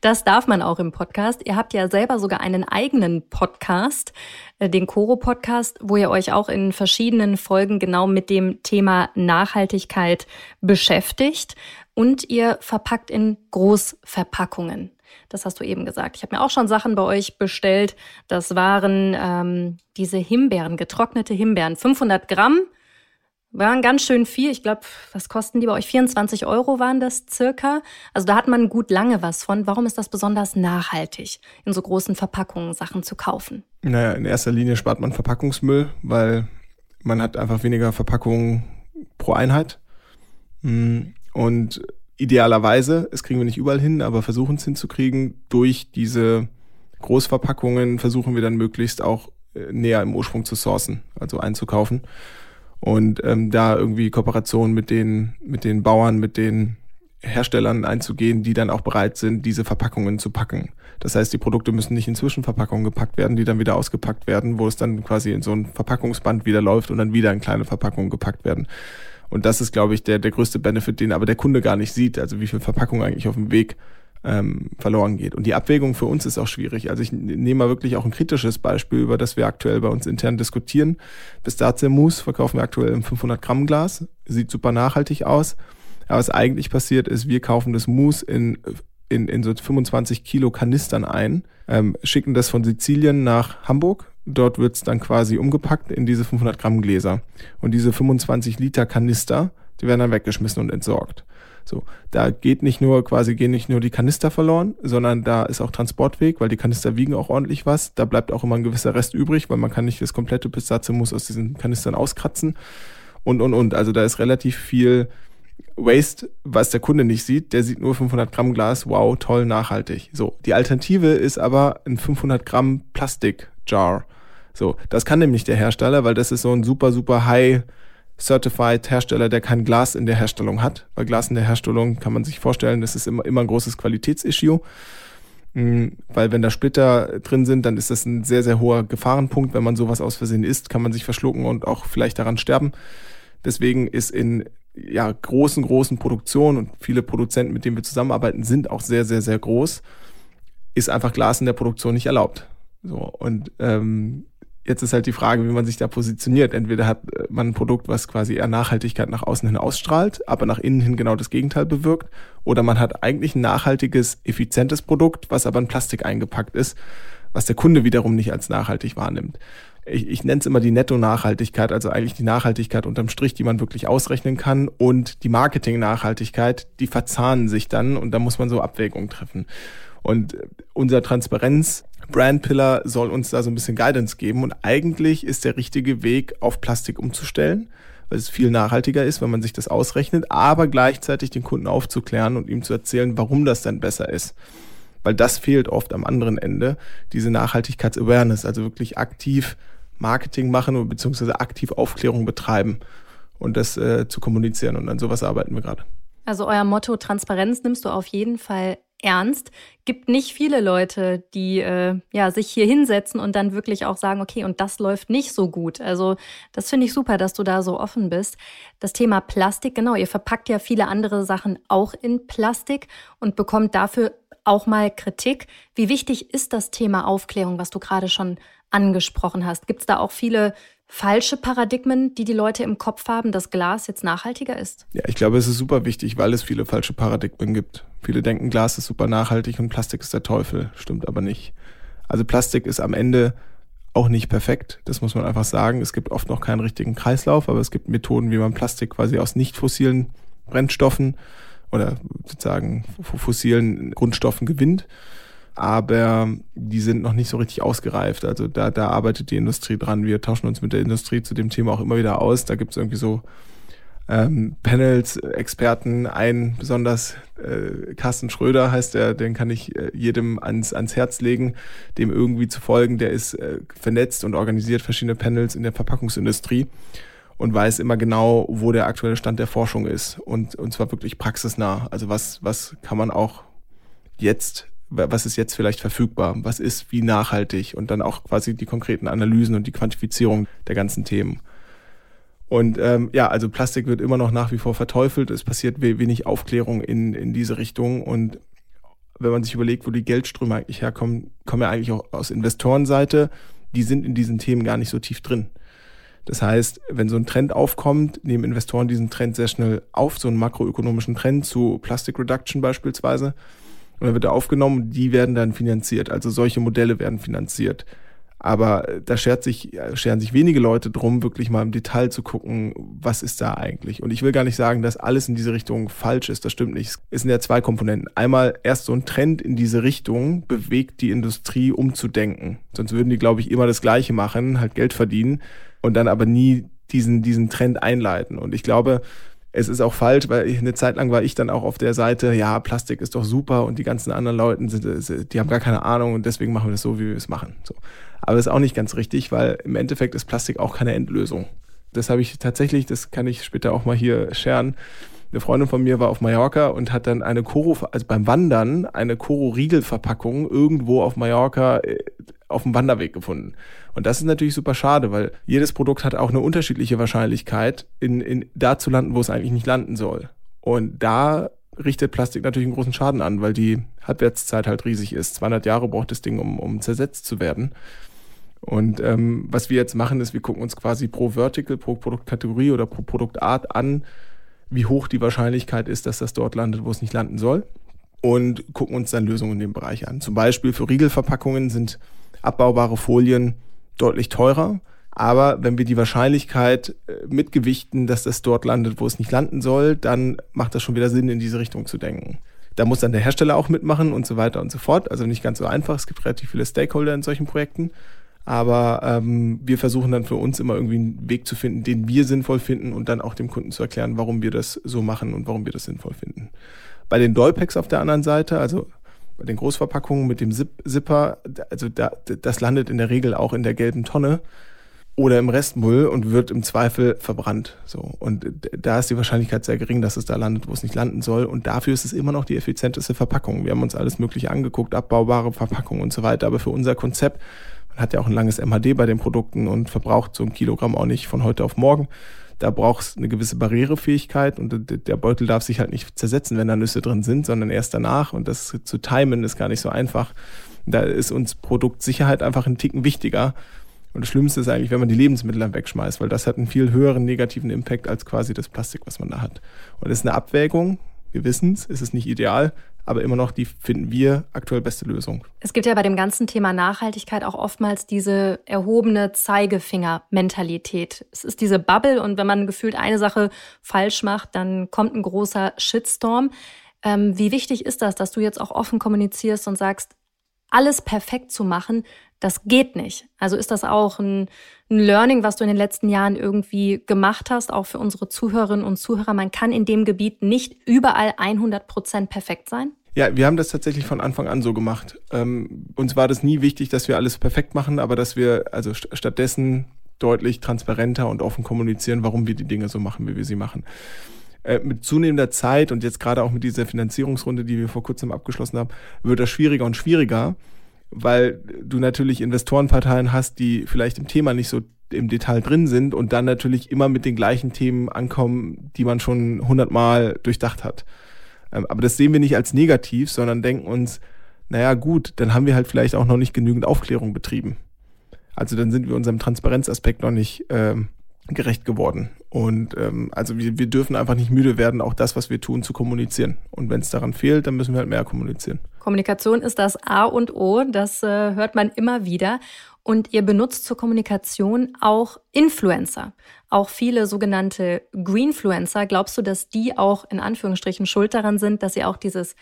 [SPEAKER 3] Das darf man auch im Podcast. Ihr habt ja selber sogar einen eigenen Podcast, äh, den Coro Podcast, wo ihr euch auch in verschiedenen Folgen genau mit dem Thema Nachhaltigkeit beschäftigt. und ihr verpackt in Großverpackungen. Das hast du eben gesagt. Ich habe mir auch schon Sachen bei euch bestellt. Das waren ähm, diese Himbeeren, getrocknete Himbeeren. 500 Gramm waren ganz schön viel. Ich glaube, was kosten die bei euch? 24 Euro waren das circa. Also da hat man gut lange was von. Warum ist das besonders nachhaltig, in so großen Verpackungen Sachen zu kaufen?
[SPEAKER 2] Naja, in erster Linie spart man Verpackungsmüll, weil man hat einfach weniger Verpackungen pro Einheit. Hm, und idealerweise, es kriegen wir nicht überall hin, aber versuchen es hinzukriegen, durch diese Großverpackungen versuchen wir dann möglichst auch äh, näher im Ursprung zu sourcen, also einzukaufen. Und ähm, da irgendwie Kooperationen mit den, mit den Bauern, mit den Herstellern einzugehen, die dann auch bereit sind, diese Verpackungen zu packen. Das heißt, die Produkte müssen nicht in Zwischenverpackungen gepackt werden, die dann wieder ausgepackt werden, wo es dann quasi in so ein Verpackungsband wieder läuft und dann wieder in kleine Verpackungen gepackt werden. Und das ist, glaube ich, der, der größte Benefit, den aber der Kunde gar nicht sieht, also wie viel Verpackung eigentlich auf dem Weg ähm, verloren geht. Und die Abwägung für uns ist auch schwierig. Also ich nehme mal wirklich auch ein kritisches Beispiel, über das wir aktuell bei uns intern diskutieren. Pistazie Mousse verkaufen wir aktuell im 500 Gramm Glas. Sieht super nachhaltig aus. Aber was eigentlich passiert ist, wir kaufen das Mousse in, in, in so 25 Kilo Kanistern ein, ähm, schicken das von Sizilien nach Hamburg Dort wird es dann quasi umgepackt in diese 500 Gramm Gläser. Und diese 25 Liter Kanister, die werden dann weggeschmissen und entsorgt. So, da geht nicht nur quasi gehen nicht nur die Kanister verloren, sondern da ist auch Transportweg, weil die Kanister wiegen auch ordentlich was. Da bleibt auch immer ein gewisser Rest übrig, weil man kann nicht das komplette Pistazienmus aus diesen Kanistern auskratzen und und und. Also da ist relativ viel Waste, was der Kunde nicht sieht. Der sieht nur 500 Gramm Glas, wow, toll, nachhaltig. So, die Alternative ist aber ein 500 Gramm Plastik Jar. So, das kann nämlich der Hersteller, weil das ist so ein super, super high Certified Hersteller, der kein Glas in der Herstellung hat. Weil Glas in der Herstellung kann man sich vorstellen, das ist immer, immer ein großes Qualitätsissue. Mm, weil wenn da Splitter drin sind, dann ist das ein sehr, sehr hoher Gefahrenpunkt. Wenn man sowas aus Versehen isst, kann man sich verschlucken und auch vielleicht daran sterben. Deswegen ist in ja, großen, großen Produktionen und viele Produzenten, mit denen wir zusammenarbeiten, sind auch sehr, sehr, sehr groß, ist einfach Glas in der Produktion nicht erlaubt. So, und ähm, Jetzt ist halt die Frage, wie man sich da positioniert. Entweder hat äh, man ein Produkt, was quasi eher Nachhaltigkeit nach außen hin ausstrahlt, aber nach innen hin genau das Gegenteil bewirkt. Oder man hat eigentlich ein nachhaltiges, effizientes Produkt, was aber in Plastik eingepackt ist, was der Kunde wiederum nicht als nachhaltig wahrnimmt. Ich, ich nenne es immer die Netto-Nachhaltigkeit, also eigentlich die Nachhaltigkeit unterm Strich, die man wirklich ausrechnen kann und die Marketing-Nachhaltigkeit, die verzahnen sich dann und da muss man so Abwägungen treffen. Und äh, unser Transparenz Brand Pillar soll uns da so ein bisschen Guidance geben und eigentlich ist der richtige Weg, auf Plastik umzustellen, weil es viel nachhaltiger ist, wenn man sich das ausrechnet, aber gleichzeitig den Kunden aufzuklären und ihm zu erzählen, warum das denn besser ist. Weil das fehlt oft am anderen Ende, diese Nachhaltigkeits-Awareness, also wirklich aktiv Marketing machen beziehungsweise aktiv Aufklärung betreiben und das äh, zu kommunizieren. Und an sowas arbeiten wir gerade.
[SPEAKER 3] Also euer Motto Transparenz nimmst du auf jeden Fall ernst. Gibt nicht viele Leute, die äh, ja sich hier hinsetzen und dann wirklich auch sagen, okay, und das läuft nicht so gut. Also das finde ich super, dass du da so offen bist. Das Thema Plastik, genau, ihr verpackt ja viele andere Sachen auch in Plastik und bekommt dafür auch mal Kritik. Wie wichtig ist das Thema Aufklärung, was du gerade schon angesprochen hast? Gibt es da auch viele falsche Paradigmen, die die Leute im Kopf haben, dass Glas jetzt nachhaltiger ist?
[SPEAKER 2] Ja, ich glaube, es ist super wichtig, weil es viele falsche Paradigmen gibt. Viele denken, Glas ist super nachhaltig und Plastik ist der Teufel. Stimmt aber nicht. Also Plastik ist am Ende auch nicht perfekt. Das muss man einfach sagen. Es gibt oft noch keinen richtigen Kreislauf, aber es gibt Methoden, wie man Plastik quasi aus nicht fossilen Brennstoffen oder sozusagen fossilen Grundstoffen gewinnt aber die sind noch nicht so richtig ausgereift. Also da, da arbeitet die Industrie dran. Wir tauschen uns mit der Industrie zu dem Thema auch immer wieder aus. Da gibt es irgendwie so ähm, Panels, Experten, ein besonders äh, Carsten Schröder heißt der, den kann ich äh, jedem ans, ans Herz legen, dem irgendwie zu folgen. Der ist äh, vernetzt und organisiert verschiedene Panels in der Verpackungsindustrie und weiß immer genau, wo der aktuelle Stand der Forschung ist und, und zwar wirklich praxisnah. Also was, was kann man auch jetzt was ist jetzt vielleicht verfügbar, was ist wie nachhaltig und dann auch quasi die konkreten Analysen und die Quantifizierung der ganzen Themen. Und ähm, ja, also Plastik wird immer noch nach wie vor verteufelt. Es passiert wenig Aufklärung in, in diese Richtung. Und wenn man sich überlegt, wo die Geldströme eigentlich herkommen, kommen ja eigentlich auch aus Investorenseite. Die sind in diesen Themen gar nicht so tief drin. Das heißt, wenn so ein Trend aufkommt, nehmen Investoren diesen Trend sehr schnell auf, so einen makroökonomischen Trend zu Plastic Reduction beispielsweise. Und dann wird er aufgenommen, die werden dann finanziert. Also solche Modelle werden finanziert. Aber da schert sich, scheren sich wenige Leute drum, wirklich mal im Detail zu gucken, was ist da eigentlich. Und ich will gar nicht sagen, dass alles in diese Richtung falsch ist. Das stimmt nicht. Es sind ja zwei Komponenten. Einmal erst so ein Trend in diese Richtung bewegt die Industrie umzudenken. Sonst würden die, glaube ich, immer das Gleiche machen, halt Geld verdienen und dann aber nie diesen, diesen Trend einleiten. Und ich glaube, es ist auch falsch, weil eine Zeit lang war ich dann auch auf der Seite, ja, Plastik ist doch super und die ganzen anderen Leute sind, die haben gar keine Ahnung und deswegen machen wir das so, wie wir es machen. So. Aber das ist auch nicht ganz richtig, weil im Endeffekt ist Plastik auch keine Endlösung. Das habe ich tatsächlich, das kann ich später auch mal hier scheren. Eine Freundin von mir war auf Mallorca und hat dann eine Koro, also beim Wandern, eine Koro-Riegelverpackung irgendwo auf Mallorca äh, auf dem Wanderweg gefunden. Und das ist natürlich super schade, weil jedes Produkt hat auch eine unterschiedliche Wahrscheinlichkeit, in, in, da zu landen, wo es eigentlich nicht landen soll. Und da richtet Plastik natürlich einen großen Schaden an, weil die Halbwertszeit halt riesig ist. 200 Jahre braucht das Ding, um, um zersetzt zu werden. Und ähm, was wir jetzt machen, ist, wir gucken uns quasi pro Vertical, pro Produktkategorie oder pro Produktart an, wie hoch die Wahrscheinlichkeit ist, dass das dort landet, wo es nicht landen soll. Und gucken uns dann Lösungen in dem Bereich an. Zum Beispiel für Riegelverpackungen sind abbaubare Folien deutlich teurer. Aber wenn wir die Wahrscheinlichkeit äh, mitgewichten, dass das dort landet, wo es nicht landen soll, dann macht das schon wieder Sinn, in diese Richtung zu denken. Da muss dann der Hersteller auch mitmachen und so weiter und so fort. Also nicht ganz so einfach. Es gibt relativ viele Stakeholder in solchen Projekten. Aber ähm, wir versuchen dann für uns immer irgendwie einen Weg zu finden, den wir sinnvoll finden und dann auch dem Kunden zu erklären, warum wir das so machen und warum wir das sinnvoll finden. Bei den Dollpacks auf der anderen Seite, also bei den Großverpackungen mit dem Zip Zipper, also da, das landet in der Regel auch in der gelben Tonne oder im Restmüll und wird im Zweifel verbrannt. So und da ist die Wahrscheinlichkeit sehr gering, dass es da landet, wo es nicht landen soll. Und dafür ist es immer noch die effizienteste Verpackung. Wir haben uns alles Mögliche angeguckt, abbaubare Verpackungen und so weiter. Aber für unser Konzept hat ja auch ein langes MHD bei den Produkten und verbraucht so ein Kilogramm auch nicht von heute auf morgen. Da braucht es eine gewisse Barrierefähigkeit und der Beutel darf sich halt nicht zersetzen, wenn da Nüsse drin sind, sondern erst danach. Und das zu timen ist gar nicht so einfach. Da ist uns Produktsicherheit einfach ein Ticken wichtiger. Und das Schlimmste ist eigentlich, wenn man die Lebensmittel dann wegschmeißt, weil das hat einen viel höheren negativen Impact als quasi das Plastik, was man da hat. Und das ist eine Abwägung. Wir wissen es, ist es nicht ideal, aber immer noch die finden wir aktuell beste Lösung.
[SPEAKER 3] Es gibt ja bei dem ganzen Thema Nachhaltigkeit auch oftmals diese erhobene Zeigefinger-Mentalität. Es ist diese Bubble und wenn man gefühlt eine Sache falsch macht, dann kommt ein großer Shitstorm. Ähm, wie wichtig ist das, dass du jetzt auch offen kommunizierst und sagst, alles perfekt zu machen, das geht nicht. Also ist das auch ein, ein, Learning, was du in den letzten Jahren irgendwie gemacht hast, auch für unsere Zuhörerinnen und Zuhörer. Man kann in dem Gebiet nicht überall 100 Prozent perfekt sein.
[SPEAKER 2] Ja, wir haben das tatsächlich von Anfang an so gemacht. Ähm, uns war das nie wichtig, dass wir alles perfekt machen, aber dass wir also st stattdessen deutlich transparenter und offen kommunizieren, warum wir die Dinge so machen, wie wir sie machen. Äh, mit zunehmender Zeit und jetzt gerade auch mit dieser Finanzierungsrunde, die wir vor kurzem abgeschlossen haben, wird das schwieriger und schwieriger, weil du natürlich Investorenparteien hast, die vielleicht im Thema nicht so im Detail drin sind und dann natürlich immer mit den gleichen Themen ankommen, die man schon hundertmal durchdacht hat. Ähm, aber das sehen wir nicht als negativ, sondern denken uns, naja gut, dann haben wir halt vielleicht auch noch nicht genügend Aufklärung betrieben. Also dann sind wir unserem Transparenzaspekt noch nicht ähm, gerecht geworden. Und ähm, also wir, wir dürfen einfach nicht müde werden, auch das, was wir tun, zu kommunizieren. Und wenn es daran fehlt, dann müssen wir halt mehr kommunizieren.
[SPEAKER 3] Kommunikation ist das A und O, das äh, hört man immer wieder. Und ihr benutzt zur Kommunikation auch Influencer, auch viele sogenannte Greenfluencer. Glaubst du, dass die auch in Anführungsstrichen schuld daran sind, dass ihr auch dieses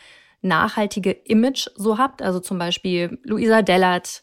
[SPEAKER 3] nachhaltige Image so habt? Also zum Beispiel Luisa Dellert,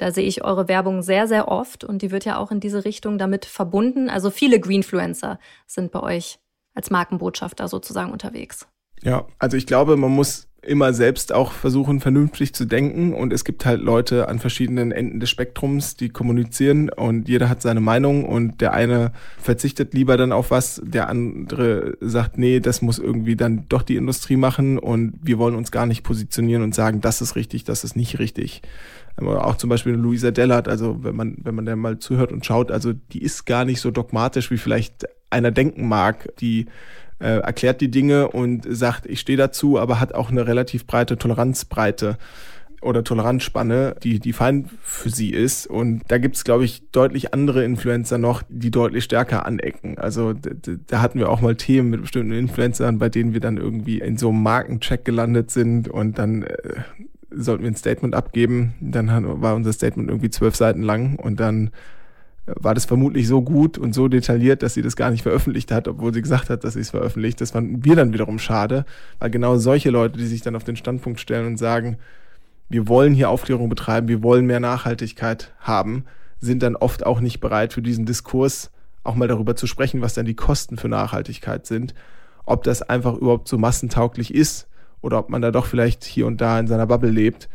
[SPEAKER 3] da sehe ich eure Werbung sehr, sehr oft und die wird ja auch in diese Richtung damit verbunden. Also viele Greenfluencer sind bei euch als Markenbotschafter sozusagen unterwegs.
[SPEAKER 2] Ja, also ich glaube, man muss immer selbst auch versuchen, vernünftig zu denken. Und es gibt halt Leute an verschiedenen Enden des Spektrums, die kommunizieren und jeder hat seine Meinung und der eine verzichtet lieber dann auf was, der andere sagt, nee, das muss irgendwie dann doch die Industrie machen und wir wollen uns gar nicht positionieren und sagen, das ist richtig, das ist nicht richtig auch zum Beispiel Luisa Dellert, also wenn man, wenn man da mal zuhört und schaut, also die ist gar nicht so dogmatisch, wie vielleicht einer denken mag. Die äh, erklärt die Dinge und sagt, ich stehe dazu, aber hat auch eine relativ breite Toleranzbreite. oder Toleranzspanne, die, die fein für sie ist. Und da gibt's glaube ich, deutlich andere Influencer noch, die deutlich stärker anecken. Also da hatten wir auch mal Themen mit bestimmten Influencern, bei denen wir dann irgendwie in so einem Markencheck gelandet sind und dann äh, sollten wir ein Statement abgeben. Dann war unser Statement irgendwie zwölf Seiten lang und dann war das vermutlich so gut und so detailliert, dass sie das gar nicht veröffentlicht hat, obwohl sie gesagt hat, dass sie es veröffentlicht. Das fanden wir dann wiederum schade, weil genau solche Leute, die sich dann auf den Standpunkt stellen und sagen, wir wollen hier Aufklärung betreiben, wir wollen mehr Nachhaltigkeit haben, sind dann oft auch nicht bereit für diesen Diskurs auch mal darüber zu sprechen, was dann die Kosten für Nachhaltigkeit sind, ob das einfach überhaupt so massentauglich ist oder ob man da doch vielleicht hier und da in seiner Bubble lebt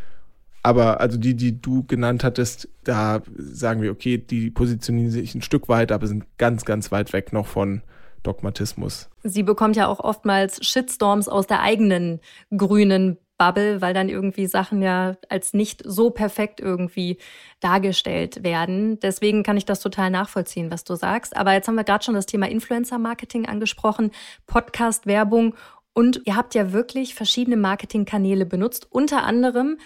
[SPEAKER 2] aber also die, die du genannt hattest, da sagen wir, okay, die positionieren sich ein Stück weit, aber sind ganz, ganz weit weg noch von Dogmatismus.
[SPEAKER 3] Sie bekommt ja auch oftmals Shitstorms aus der eigenen grünen Bubble, weil dann irgendwie Sachen ja als nicht so perfekt irgendwie dargestellt werden. Deswegen kann ich das total nachvollziehen, was du sagst. Aber jetzt haben wir gerade schon das Thema Influencer-Marketing angesprochen, Podcast-Werbung und ihr habt ja wirklich verschiedene Marketingkanäle benutzt, unter anderem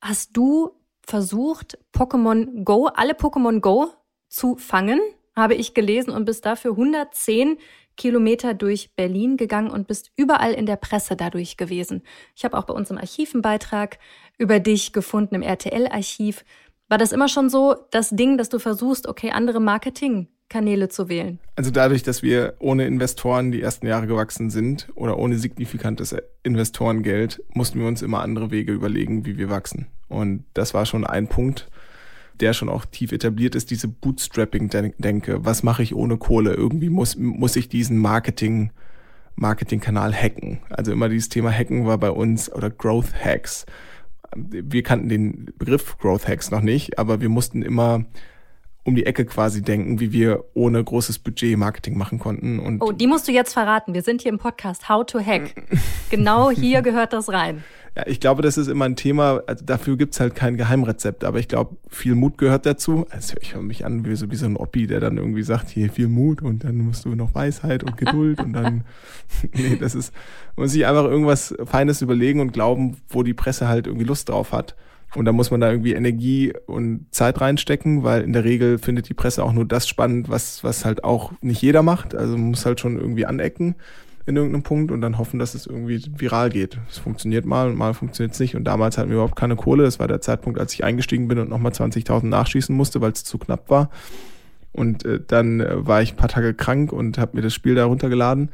[SPEAKER 3] hast du versucht, Pokémon Go, alle Pokémon Go zu fangen, habe ich gelesen, und bist dafür 110 Kilometer durch Berlin gegangen und bist überall in der Presse dadurch gewesen. Ich habe auch bei uns im Archiv einen Beitrag über dich gefunden, im RTL-Archiv. War das immer schon so das Ding, dass du versuchst, okay, andere Marketing Kanäle zu wählen?
[SPEAKER 2] Also dadurch, dass wir ohne Investoren die ersten Jahre gewachsen sind oder ohne signifikantes Investorengeld, mussten wir uns immer andere Wege überlegen, wie wir wachsen. Und das war schon ein Punkt, der schon auch tief etabliert ist, diese Bootstrapping-Denke. Was mache ich ohne Kohle? Irgendwie muss, muss ich diesen Marketing, Marketingkanal hacken. Also immer dieses Thema Hacken war bei uns oder Growth Hacks. Wir kannten den Begriff Growth Hacks noch nicht, aber wir mussten immer um die Ecke quasi denken, wie wir ohne großes Budget Marketing machen konnten. Und
[SPEAKER 3] oh, die musst du jetzt verraten. Wir sind hier im Podcast How to Hack. genau hier gehört das rein.
[SPEAKER 2] Ja, ich glaube, das ist immer ein Thema, also dafür gibt's halt kein Geheimrezept, aber ich glaube, viel Mut gehört dazu. Also ich höre mich an wie so, wie so ein Oppi, der dann irgendwie sagt, hier viel Mut und dann musst du noch Weisheit und Geduld und dann, nee, das ist, man muss sich einfach irgendwas Feines überlegen und glauben, wo die Presse halt irgendwie Lust drauf hat. Und da muss man da irgendwie Energie und Zeit reinstecken, weil in der Regel findet die Presse auch nur das spannend, was, was halt auch nicht jeder macht. Also man muss halt schon irgendwie anecken in irgendeinem Punkt und dann hoffen, dass es irgendwie viral geht. Es funktioniert mal und mal funktioniert es nicht. Und damals hatten wir überhaupt keine Kohle. Das war der Zeitpunkt, als ich eingestiegen bin und nochmal 20.000 nachschießen musste, weil es zu knapp war. Und äh, dann äh, war ich ein paar Tage krank und habe mir das Spiel da runtergeladen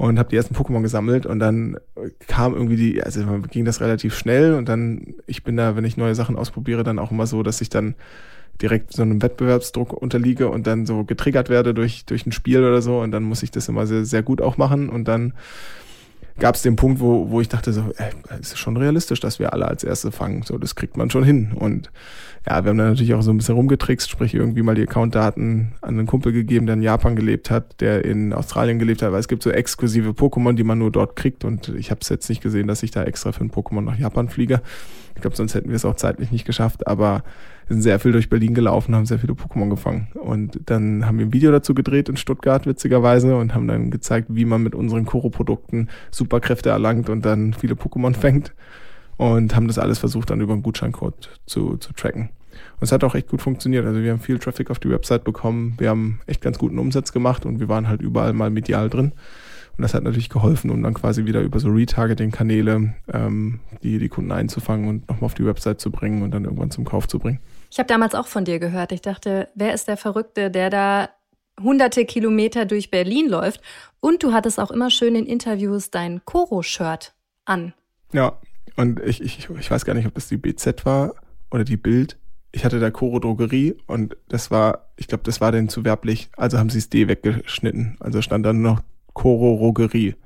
[SPEAKER 2] und habe die ersten Pokémon gesammelt und dann kam irgendwie die, also ging das relativ schnell und dann, ich bin da, wenn ich neue Sachen ausprobiere, dann auch immer so, dass ich dann direkt so einem Wettbewerbsdruck unterliege und dann so getriggert werde durch, durch ein Spiel oder so. Und dann muss ich das immer sehr, sehr gut auch machen. Und dann gab es den Punkt, wo, wo ich dachte so, ey, es ist schon realistisch, dass wir alle als Erste fangen. So, das kriegt man schon hin. Und ja, wir haben dann natürlich auch so ein bisschen rumgetrickst, sprich irgendwie mal die Accountdaten an einen Kumpel gegeben, der in Japan gelebt hat, der in Australien gelebt hat, weil es gibt so exklusive Pokémon, die man nur dort kriegt und ich habe es jetzt nicht gesehen, dass ich da extra für ein Pokémon nach Japan fliege. Ich glaube, sonst hätten wir es auch zeitlich nicht geschafft, aber wir sind sehr viel durch Berlin gelaufen, haben sehr viele Pokémon gefangen. Und dann haben wir ein Video dazu gedreht in Stuttgart, witzigerweise, und haben dann gezeigt, wie man mit unseren Koro-Produkten Superkräfte erlangt und dann viele Pokémon fängt. Und haben das alles versucht, dann über einen Gutscheincode zu, zu tracken. Und es hat auch echt gut funktioniert. Also wir haben viel Traffic auf die Website bekommen. Wir haben echt ganz guten Umsatz gemacht und wir waren halt überall mal medial drin. Und das hat natürlich geholfen, um dann quasi wieder über so Retargeting-Kanäle ähm, die, die Kunden einzufangen und nochmal auf die Website zu bringen und dann irgendwann zum Kauf zu bringen.
[SPEAKER 3] Ich habe damals auch von dir gehört. Ich dachte, wer ist der Verrückte, der da hunderte Kilometer durch Berlin läuft? Und du hattest auch immer schön in Interviews dein Koro-Shirt an.
[SPEAKER 2] Ja, und ich, ich, ich weiß gar nicht, ob das die BZ war oder die Bild. Ich hatte da Koro Drogerie und das war, ich glaube, das war denn zu werblich. Also haben sie es D weggeschnitten. Also stand dann noch Koro-Rogerie.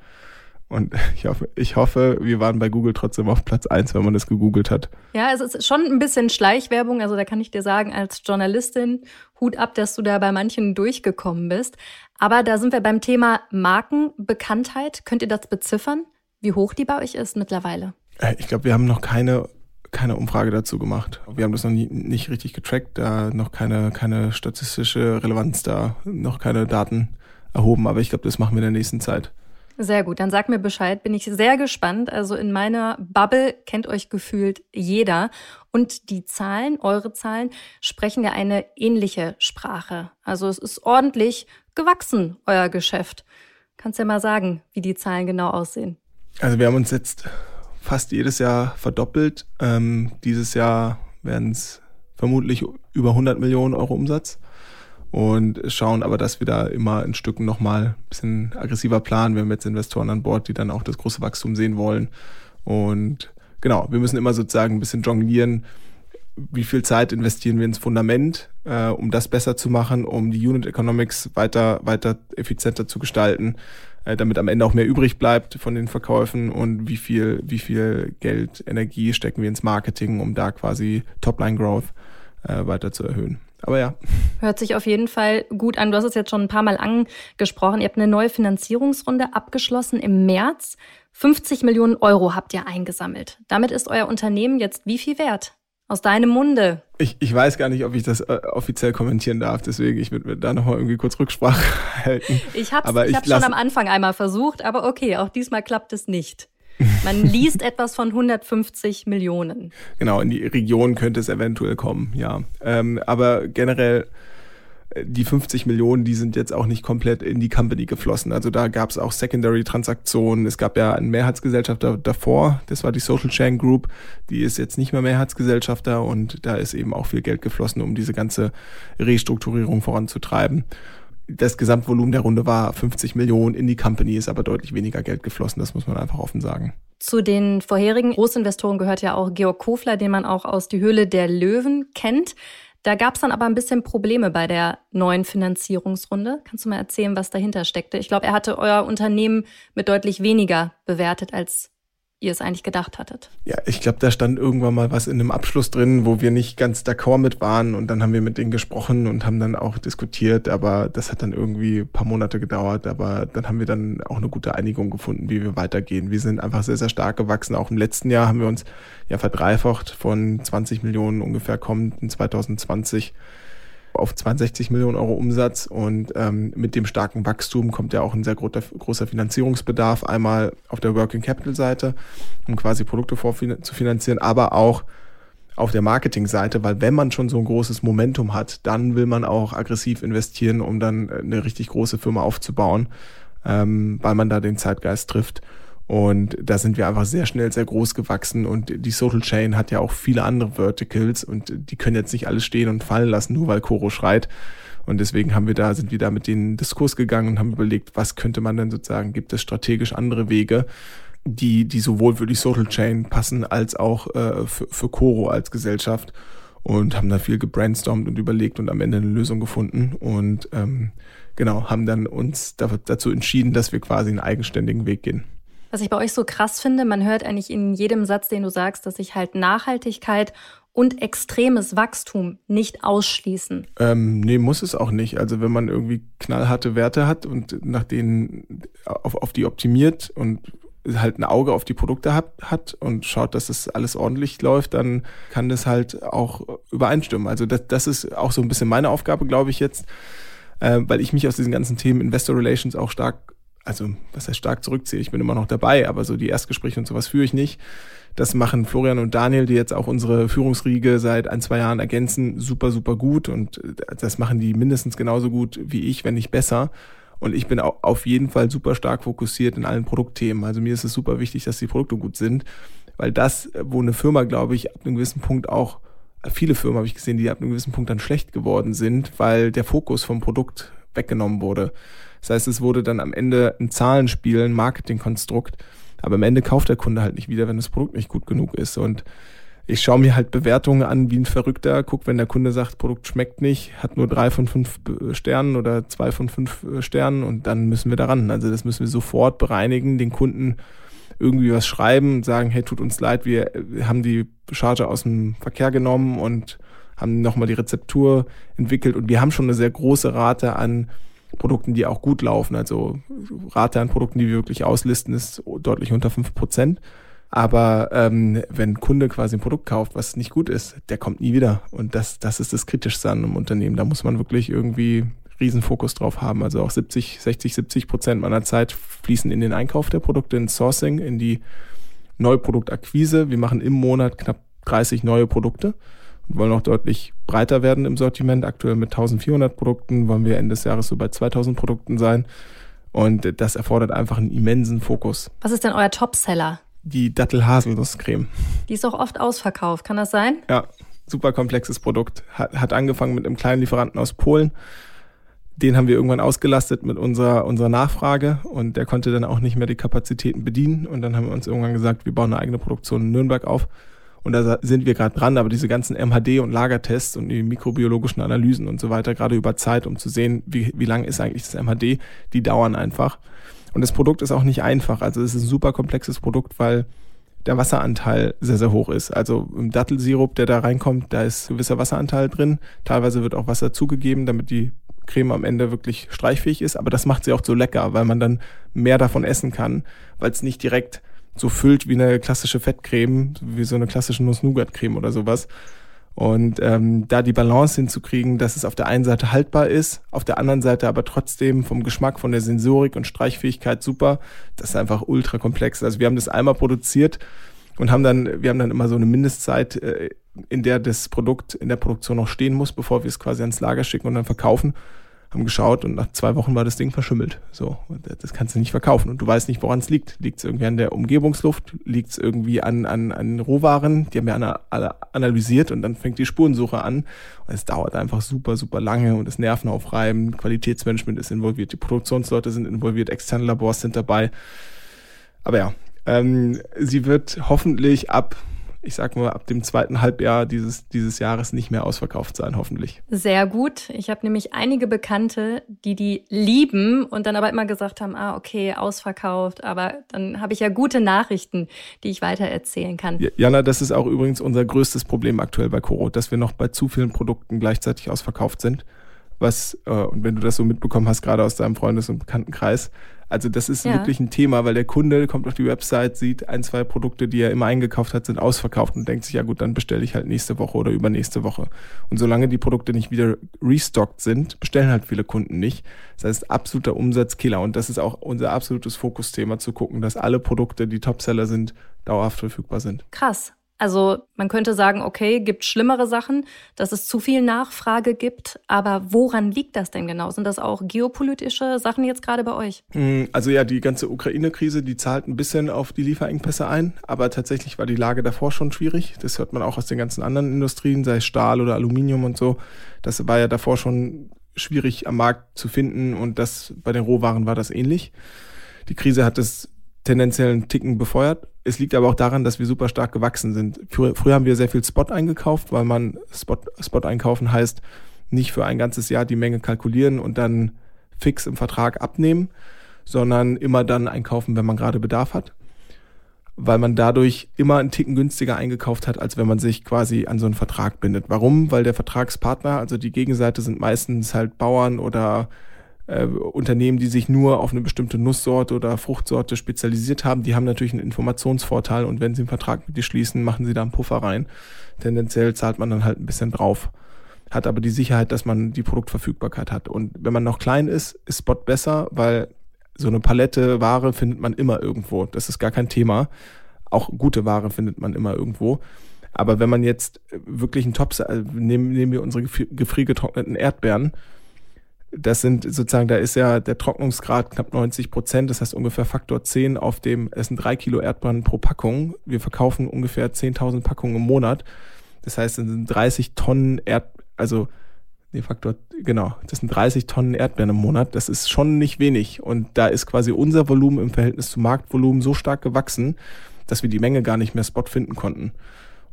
[SPEAKER 2] Und ich hoffe, ich hoffe, wir waren bei Google trotzdem auf Platz eins, wenn man das gegoogelt hat.
[SPEAKER 3] Ja, es ist schon ein bisschen Schleichwerbung. Also da kann ich dir sagen, als Journalistin, Hut ab, dass du da bei manchen durchgekommen bist. Aber da sind wir beim Thema Markenbekanntheit. Könnt ihr das beziffern, wie hoch die bei euch ist mittlerweile?
[SPEAKER 2] Äh, ich glaube, wir haben noch keine, keine Umfrage dazu gemacht. Wir haben das noch nie, nicht richtig getrackt, da noch keine, keine statistische Relevanz da, noch keine Daten erhoben, aber ich glaube, das machen wir in der nächsten Zeit.
[SPEAKER 3] Sehr gut, dann sag mir Bescheid, bin ich sehr gespannt. Also in meiner Bubble kennt euch gefühlt jeder. Und die Zahlen, eure Zahlen, sprechen ja eine ähnliche Sprache. Also es ist ordentlich gewachsen, euer Geschäft. Kannst ja mal sagen, wie die Zahlen genau aussehen.
[SPEAKER 2] Also wir haben uns jetzt fast jedes Jahr verdoppelt. Ähm, dieses Jahr werden es vermutlich über 100 Millionen Euro Umsatz und schauen aber, dass wir da immer in Stücken nochmal ein bisschen aggressiver planen. Wir haben jetzt Investoren an Bord, die dann auch das große Wachstum sehen wollen. Und genau, wir müssen immer sozusagen ein bisschen jonglieren. Wie viel Zeit investieren wir ins Fundament, äh, um das besser zu machen, um die Unit Economics weiter, weiter effizienter zu gestalten, äh, damit am Ende auch mehr übrig bleibt von den Verkäufen und wie viel, wie viel Geld, Energie stecken wir ins Marketing, um da quasi Topline Growth äh, weiter zu erhöhen. Aber ja.
[SPEAKER 3] Hört sich auf jeden Fall gut an. Du hast es jetzt schon ein paar Mal angesprochen. Ihr habt eine neue Finanzierungsrunde abgeschlossen im März. 50 Millionen Euro habt ihr eingesammelt. Damit ist euer Unternehmen jetzt wie viel wert? Aus deinem Munde.
[SPEAKER 2] Ich, ich weiß gar nicht, ob ich das äh, offiziell kommentieren darf, deswegen ich würde da nochmal irgendwie kurz Rücksprache halten.
[SPEAKER 3] Ich habe es ich, ich schon am Anfang einmal versucht, aber okay, auch diesmal klappt es nicht. Man liest etwas von 150 Millionen.
[SPEAKER 2] Genau, in die Region könnte es eventuell kommen, ja. Ähm, aber generell äh, die 50 Millionen, die sind jetzt auch nicht komplett in die Company geflossen. Also da gab es auch Secondary-Transaktionen. Es gab ja einen Mehrheitsgesellschafter davor, das war die Social Chain Group. Die ist jetzt nicht mehr Mehrheitsgesellschafter und da ist eben auch viel Geld geflossen, um diese ganze Restrukturierung voranzutreiben das Gesamtvolumen der Runde war 50 Millionen, in die Company ist aber deutlich weniger Geld geflossen, das muss man einfach offen sagen.
[SPEAKER 3] Zu den vorherigen Großinvestoren gehört ja auch Georg Kofler, den man auch aus die Höhle der Löwen kennt. Da gab es dann aber ein bisschen Probleme bei der neuen Finanzierungsrunde. Kannst du mal erzählen, was dahinter steckte? Ich glaube, er hatte euer Unternehmen mit deutlich weniger bewertet als ihr es eigentlich gedacht hattet.
[SPEAKER 2] Ja, ich glaube, da stand irgendwann mal was in einem Abschluss drin, wo wir nicht ganz d'accord mit waren und dann haben wir mit denen gesprochen und haben dann auch diskutiert, aber das hat dann irgendwie ein paar Monate gedauert, aber dann haben wir dann auch eine gute Einigung gefunden, wie wir weitergehen. Wir sind einfach sehr, sehr stark gewachsen. Auch im letzten Jahr haben wir uns ja verdreifacht von 20 Millionen ungefähr kommt in 2020 auf 62 Millionen Euro Umsatz und ähm, mit dem starken Wachstum kommt ja auch ein sehr großer, Finanzierungsbedarf, einmal auf der Working Capital Seite, um quasi Produkte zu finanzieren, aber auch auf der Marketing-Seite, weil wenn man schon so ein großes Momentum hat, dann will man auch aggressiv investieren, um dann eine richtig große Firma aufzubauen, ähm, weil man da den Zeitgeist trifft. Und da sind wir einfach sehr schnell sehr groß gewachsen und die Social Chain hat ja auch viele andere Verticals und die können jetzt nicht alles stehen und fallen lassen, nur weil Koro schreit. Und deswegen haben wir da, sind wir da mit den Diskurs gegangen und haben überlegt, was könnte man denn sozusagen, gibt es strategisch andere Wege, die, die sowohl für die Social Chain passen, als auch äh, für, für Coro als Gesellschaft. Und haben da viel gebrainstormt und überlegt und am Ende eine Lösung gefunden. Und ähm, genau, haben dann uns dazu entschieden, dass wir quasi einen eigenständigen Weg gehen.
[SPEAKER 3] Was ich bei euch so krass finde, man hört eigentlich in jedem Satz, den du sagst, dass sich halt Nachhaltigkeit und extremes Wachstum nicht ausschließen.
[SPEAKER 2] Ähm, nee, muss es auch nicht. Also wenn man irgendwie knallharte Werte hat und nach denen auf, auf die optimiert und halt ein Auge auf die Produkte hat, hat und schaut, dass das alles ordentlich läuft, dann kann das halt auch übereinstimmen. Also das, das ist auch so ein bisschen meine Aufgabe, glaube ich jetzt, äh, weil ich mich aus diesen ganzen Themen Investor Relations auch stark also was heißt stark zurückziehe, ich bin immer noch dabei, aber so die Erstgespräche und sowas führe ich nicht. Das machen Florian und Daniel, die jetzt auch unsere Führungsriege seit ein, zwei Jahren ergänzen, super, super gut und äh, das machen die mindestens genauso gut wie ich, wenn nicht besser. Und ich bin auf jeden Fall super stark fokussiert in allen Produktthemen. Also mir ist es super wichtig, dass die Produkte gut sind, weil das, wo eine Firma, glaube ich, ab einem gewissen Punkt auch, viele Firmen habe ich gesehen, die ab einem gewissen Punkt dann schlecht geworden sind, weil der Fokus vom Produkt weggenommen wurde. Das heißt, es wurde dann am Ende ein Zahlenspiel, ein Marketingkonstrukt. Aber am Ende kauft der Kunde halt nicht wieder, wenn das Produkt nicht gut genug ist. Und ich schaue mir halt Bewertungen an wie ein Verrückter, guck, wenn der Kunde sagt, Produkt schmeckt nicht, hat nur drei von fünf Sternen oder zwei von fünf Sternen und dann müssen wir daran. Also das müssen wir sofort bereinigen, den Kunden irgendwie was schreiben, sagen, hey, tut uns leid, wir haben die Charge aus dem Verkehr genommen und haben nochmal die Rezeptur entwickelt und wir haben schon eine sehr große Rate an Produkten, die auch gut laufen. Also Rate an Produkten, die wir wirklich auslisten, ist deutlich unter fünf Prozent. Aber ähm, wenn ein Kunde quasi ein Produkt kauft, was nicht gut ist, der kommt nie wieder. Und das, das ist das Kritischste an einem Unternehmen. Da muss man wirklich irgendwie riesen Fokus drauf haben. Also auch 70, 60, 70 Prozent meiner Zeit fließen in den Einkauf der Produkte, in Sourcing, in die Neuproduktakquise. Wir machen im Monat knapp 30 neue Produkte und wollen auch deutlich breiter werden im Sortiment. Aktuell mit 1400 Produkten wollen wir Ende des Jahres so bei 2000 Produkten sein. Und das erfordert einfach einen immensen Fokus.
[SPEAKER 3] Was ist denn euer Topseller?
[SPEAKER 2] Die Dattel-Haselnusscreme.
[SPEAKER 3] Die ist auch oft ausverkauft, kann das sein?
[SPEAKER 2] Ja, super komplexes Produkt. Hat, hat angefangen mit einem kleinen Lieferanten aus Polen. Den haben wir irgendwann ausgelastet mit unserer, unserer Nachfrage und der konnte dann auch nicht mehr die Kapazitäten bedienen. Und dann haben wir uns irgendwann gesagt, wir bauen eine eigene Produktion in Nürnberg auf. Und da sind wir gerade dran, aber diese ganzen MHD- und Lagertests und die mikrobiologischen Analysen und so weiter, gerade über Zeit, um zu sehen, wie, wie lang ist eigentlich das MHD, die dauern einfach. Und das Produkt ist auch nicht einfach. Also es ist ein super komplexes Produkt, weil der Wasseranteil sehr, sehr hoch ist. Also im Dattelsirup, der da reinkommt, da ist gewisser Wasseranteil drin. Teilweise wird auch Wasser zugegeben, damit die Creme am Ende wirklich streichfähig ist. Aber das macht sie auch so lecker, weil man dann mehr davon essen kann, weil es nicht direkt so füllt wie eine klassische Fettcreme, wie so eine klassische Nuss-Nougat-Creme oder sowas. Und ähm, da die Balance hinzukriegen, dass es auf der einen Seite haltbar ist, auf der anderen Seite aber trotzdem vom Geschmack, von der Sensorik und Streichfähigkeit super, das ist einfach ultra komplex. Also wir haben das einmal produziert und haben dann, wir haben dann immer so eine Mindestzeit, äh, in der das Produkt in der Produktion noch stehen muss, bevor wir es quasi ans Lager schicken und dann verkaufen haben geschaut und nach zwei Wochen war das Ding verschimmelt. So, das kannst du nicht verkaufen und du weißt nicht, woran es liegt. Liegt es irgendwie an der Umgebungsluft? Liegt es irgendwie an, an, an Rohwaren? Die haben wir alle analysiert und dann fängt die Spurensuche an. Und es dauert einfach super, super lange und das Nervenaufreiben, Qualitätsmanagement ist involviert, die Produktionsleute sind involviert, externe Labors sind dabei. Aber ja, ähm, sie wird hoffentlich ab ich sag mal, ab dem zweiten Halbjahr dieses, dieses Jahres nicht mehr ausverkauft sein, hoffentlich.
[SPEAKER 3] Sehr gut. Ich habe nämlich einige Bekannte, die die lieben und dann aber immer gesagt haben, ah, okay, ausverkauft. Aber dann habe ich ja gute Nachrichten, die ich weiter erzählen kann.
[SPEAKER 2] Jana, das ist auch übrigens unser größtes Problem aktuell bei Coro, dass wir noch bei zu vielen Produkten gleichzeitig ausverkauft sind. Was, äh, und wenn du das so mitbekommen hast, gerade aus deinem Freundes- und Bekanntenkreis, also das ist ja. wirklich ein Thema, weil der Kunde kommt auf die Website, sieht ein, zwei Produkte, die er immer eingekauft hat, sind ausverkauft und denkt sich, ja gut, dann bestelle ich halt nächste Woche oder übernächste Woche. Und solange die Produkte nicht wieder restockt sind, bestellen halt viele Kunden nicht. Das heißt, absoluter Umsatzkiller. Und das ist auch unser absolutes Fokusthema, zu gucken, dass alle Produkte, die Topseller sind, dauerhaft verfügbar sind.
[SPEAKER 3] Krass. Also man könnte sagen, okay, gibt schlimmere Sachen, dass es zu viel Nachfrage gibt, aber woran liegt das denn genau? Sind das auch geopolitische Sachen jetzt gerade bei euch?
[SPEAKER 2] Mm, also ja, die ganze Ukraine-Krise, die zahlt ein bisschen auf die Lieferengpässe ein, aber tatsächlich war die Lage davor schon schwierig. Das hört man auch aus den ganzen anderen Industrien, sei es Stahl oder Aluminium und so. Das war ja davor schon schwierig am Markt zu finden und das bei den Rohwaren war das ähnlich. Die Krise hat es tendenziell einen Ticken befeuert. Es liegt aber auch daran, dass wir super stark gewachsen sind. Früher, früher haben wir sehr viel Spot eingekauft, weil man Spot, Spot einkaufen heißt, nicht für ein ganzes Jahr die Menge kalkulieren und dann fix im Vertrag abnehmen, sondern immer dann einkaufen, wenn man gerade Bedarf hat. Weil man dadurch immer einen Ticken günstiger eingekauft hat, als wenn man sich quasi an so einen Vertrag bindet. Warum? Weil der Vertragspartner, also die Gegenseite sind meistens halt Bauern oder äh, Unternehmen, die sich nur auf eine bestimmte Nusssorte oder Fruchtsorte spezialisiert haben, die haben natürlich einen Informationsvorteil und wenn sie einen Vertrag mit dir schließen, machen sie da einen Puffer rein. Tendenziell zahlt man dann halt ein bisschen drauf. Hat aber die Sicherheit, dass man die Produktverfügbarkeit hat. Und wenn man noch klein ist, ist Spot besser, weil so eine Palette Ware findet man immer irgendwo. Das ist gar kein Thema. Auch gute Ware findet man immer irgendwo. Aber wenn man jetzt wirklich einen Top, äh, nehmen, nehmen wir unsere gefriergetrockneten Erdbeeren, das sind sozusagen, da ist ja der Trocknungsgrad knapp 90 Prozent, das heißt ungefähr Faktor 10 auf dem, es sind drei Kilo Erdbeeren pro Packung. Wir verkaufen ungefähr 10.000 Packungen im Monat. Das heißt, es sind 30 Tonnen Erd, also, nee, Faktor, genau, das sind 30 Tonnen Erdbeeren im Monat. Das ist schon nicht wenig. Und da ist quasi unser Volumen im Verhältnis zum Marktvolumen so stark gewachsen, dass wir die Menge gar nicht mehr Spot finden konnten.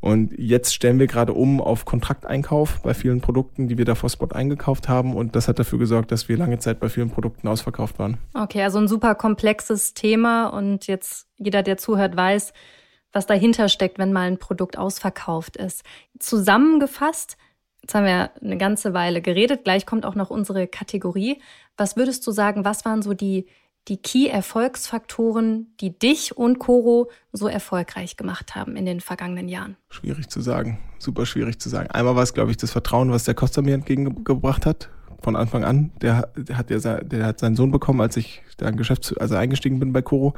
[SPEAKER 2] Und jetzt stellen wir gerade um auf Kontrakteinkauf bei vielen Produkten, die wir davor Spot eingekauft haben. Und das hat dafür gesorgt, dass wir lange Zeit bei vielen Produkten ausverkauft waren.
[SPEAKER 3] Okay, also ein super komplexes Thema. Und jetzt jeder, der zuhört, weiß, was dahinter steckt, wenn mal ein Produkt ausverkauft ist. Zusammengefasst, jetzt haben wir eine ganze Weile geredet, gleich kommt auch noch unsere Kategorie. Was würdest du sagen, was waren so die die Key-Erfolgsfaktoren, die dich und Coro so erfolgreich gemacht haben in den vergangenen Jahren?
[SPEAKER 2] Schwierig zu sagen, super schwierig zu sagen. Einmal war es, glaube ich, das Vertrauen, was der Costa mir entgegengebracht hat. von Anfang an. Der, der hat ja, der hat seinen Sohn bekommen, als ich da Geschäfts-, also eingestiegen bin bei Coro,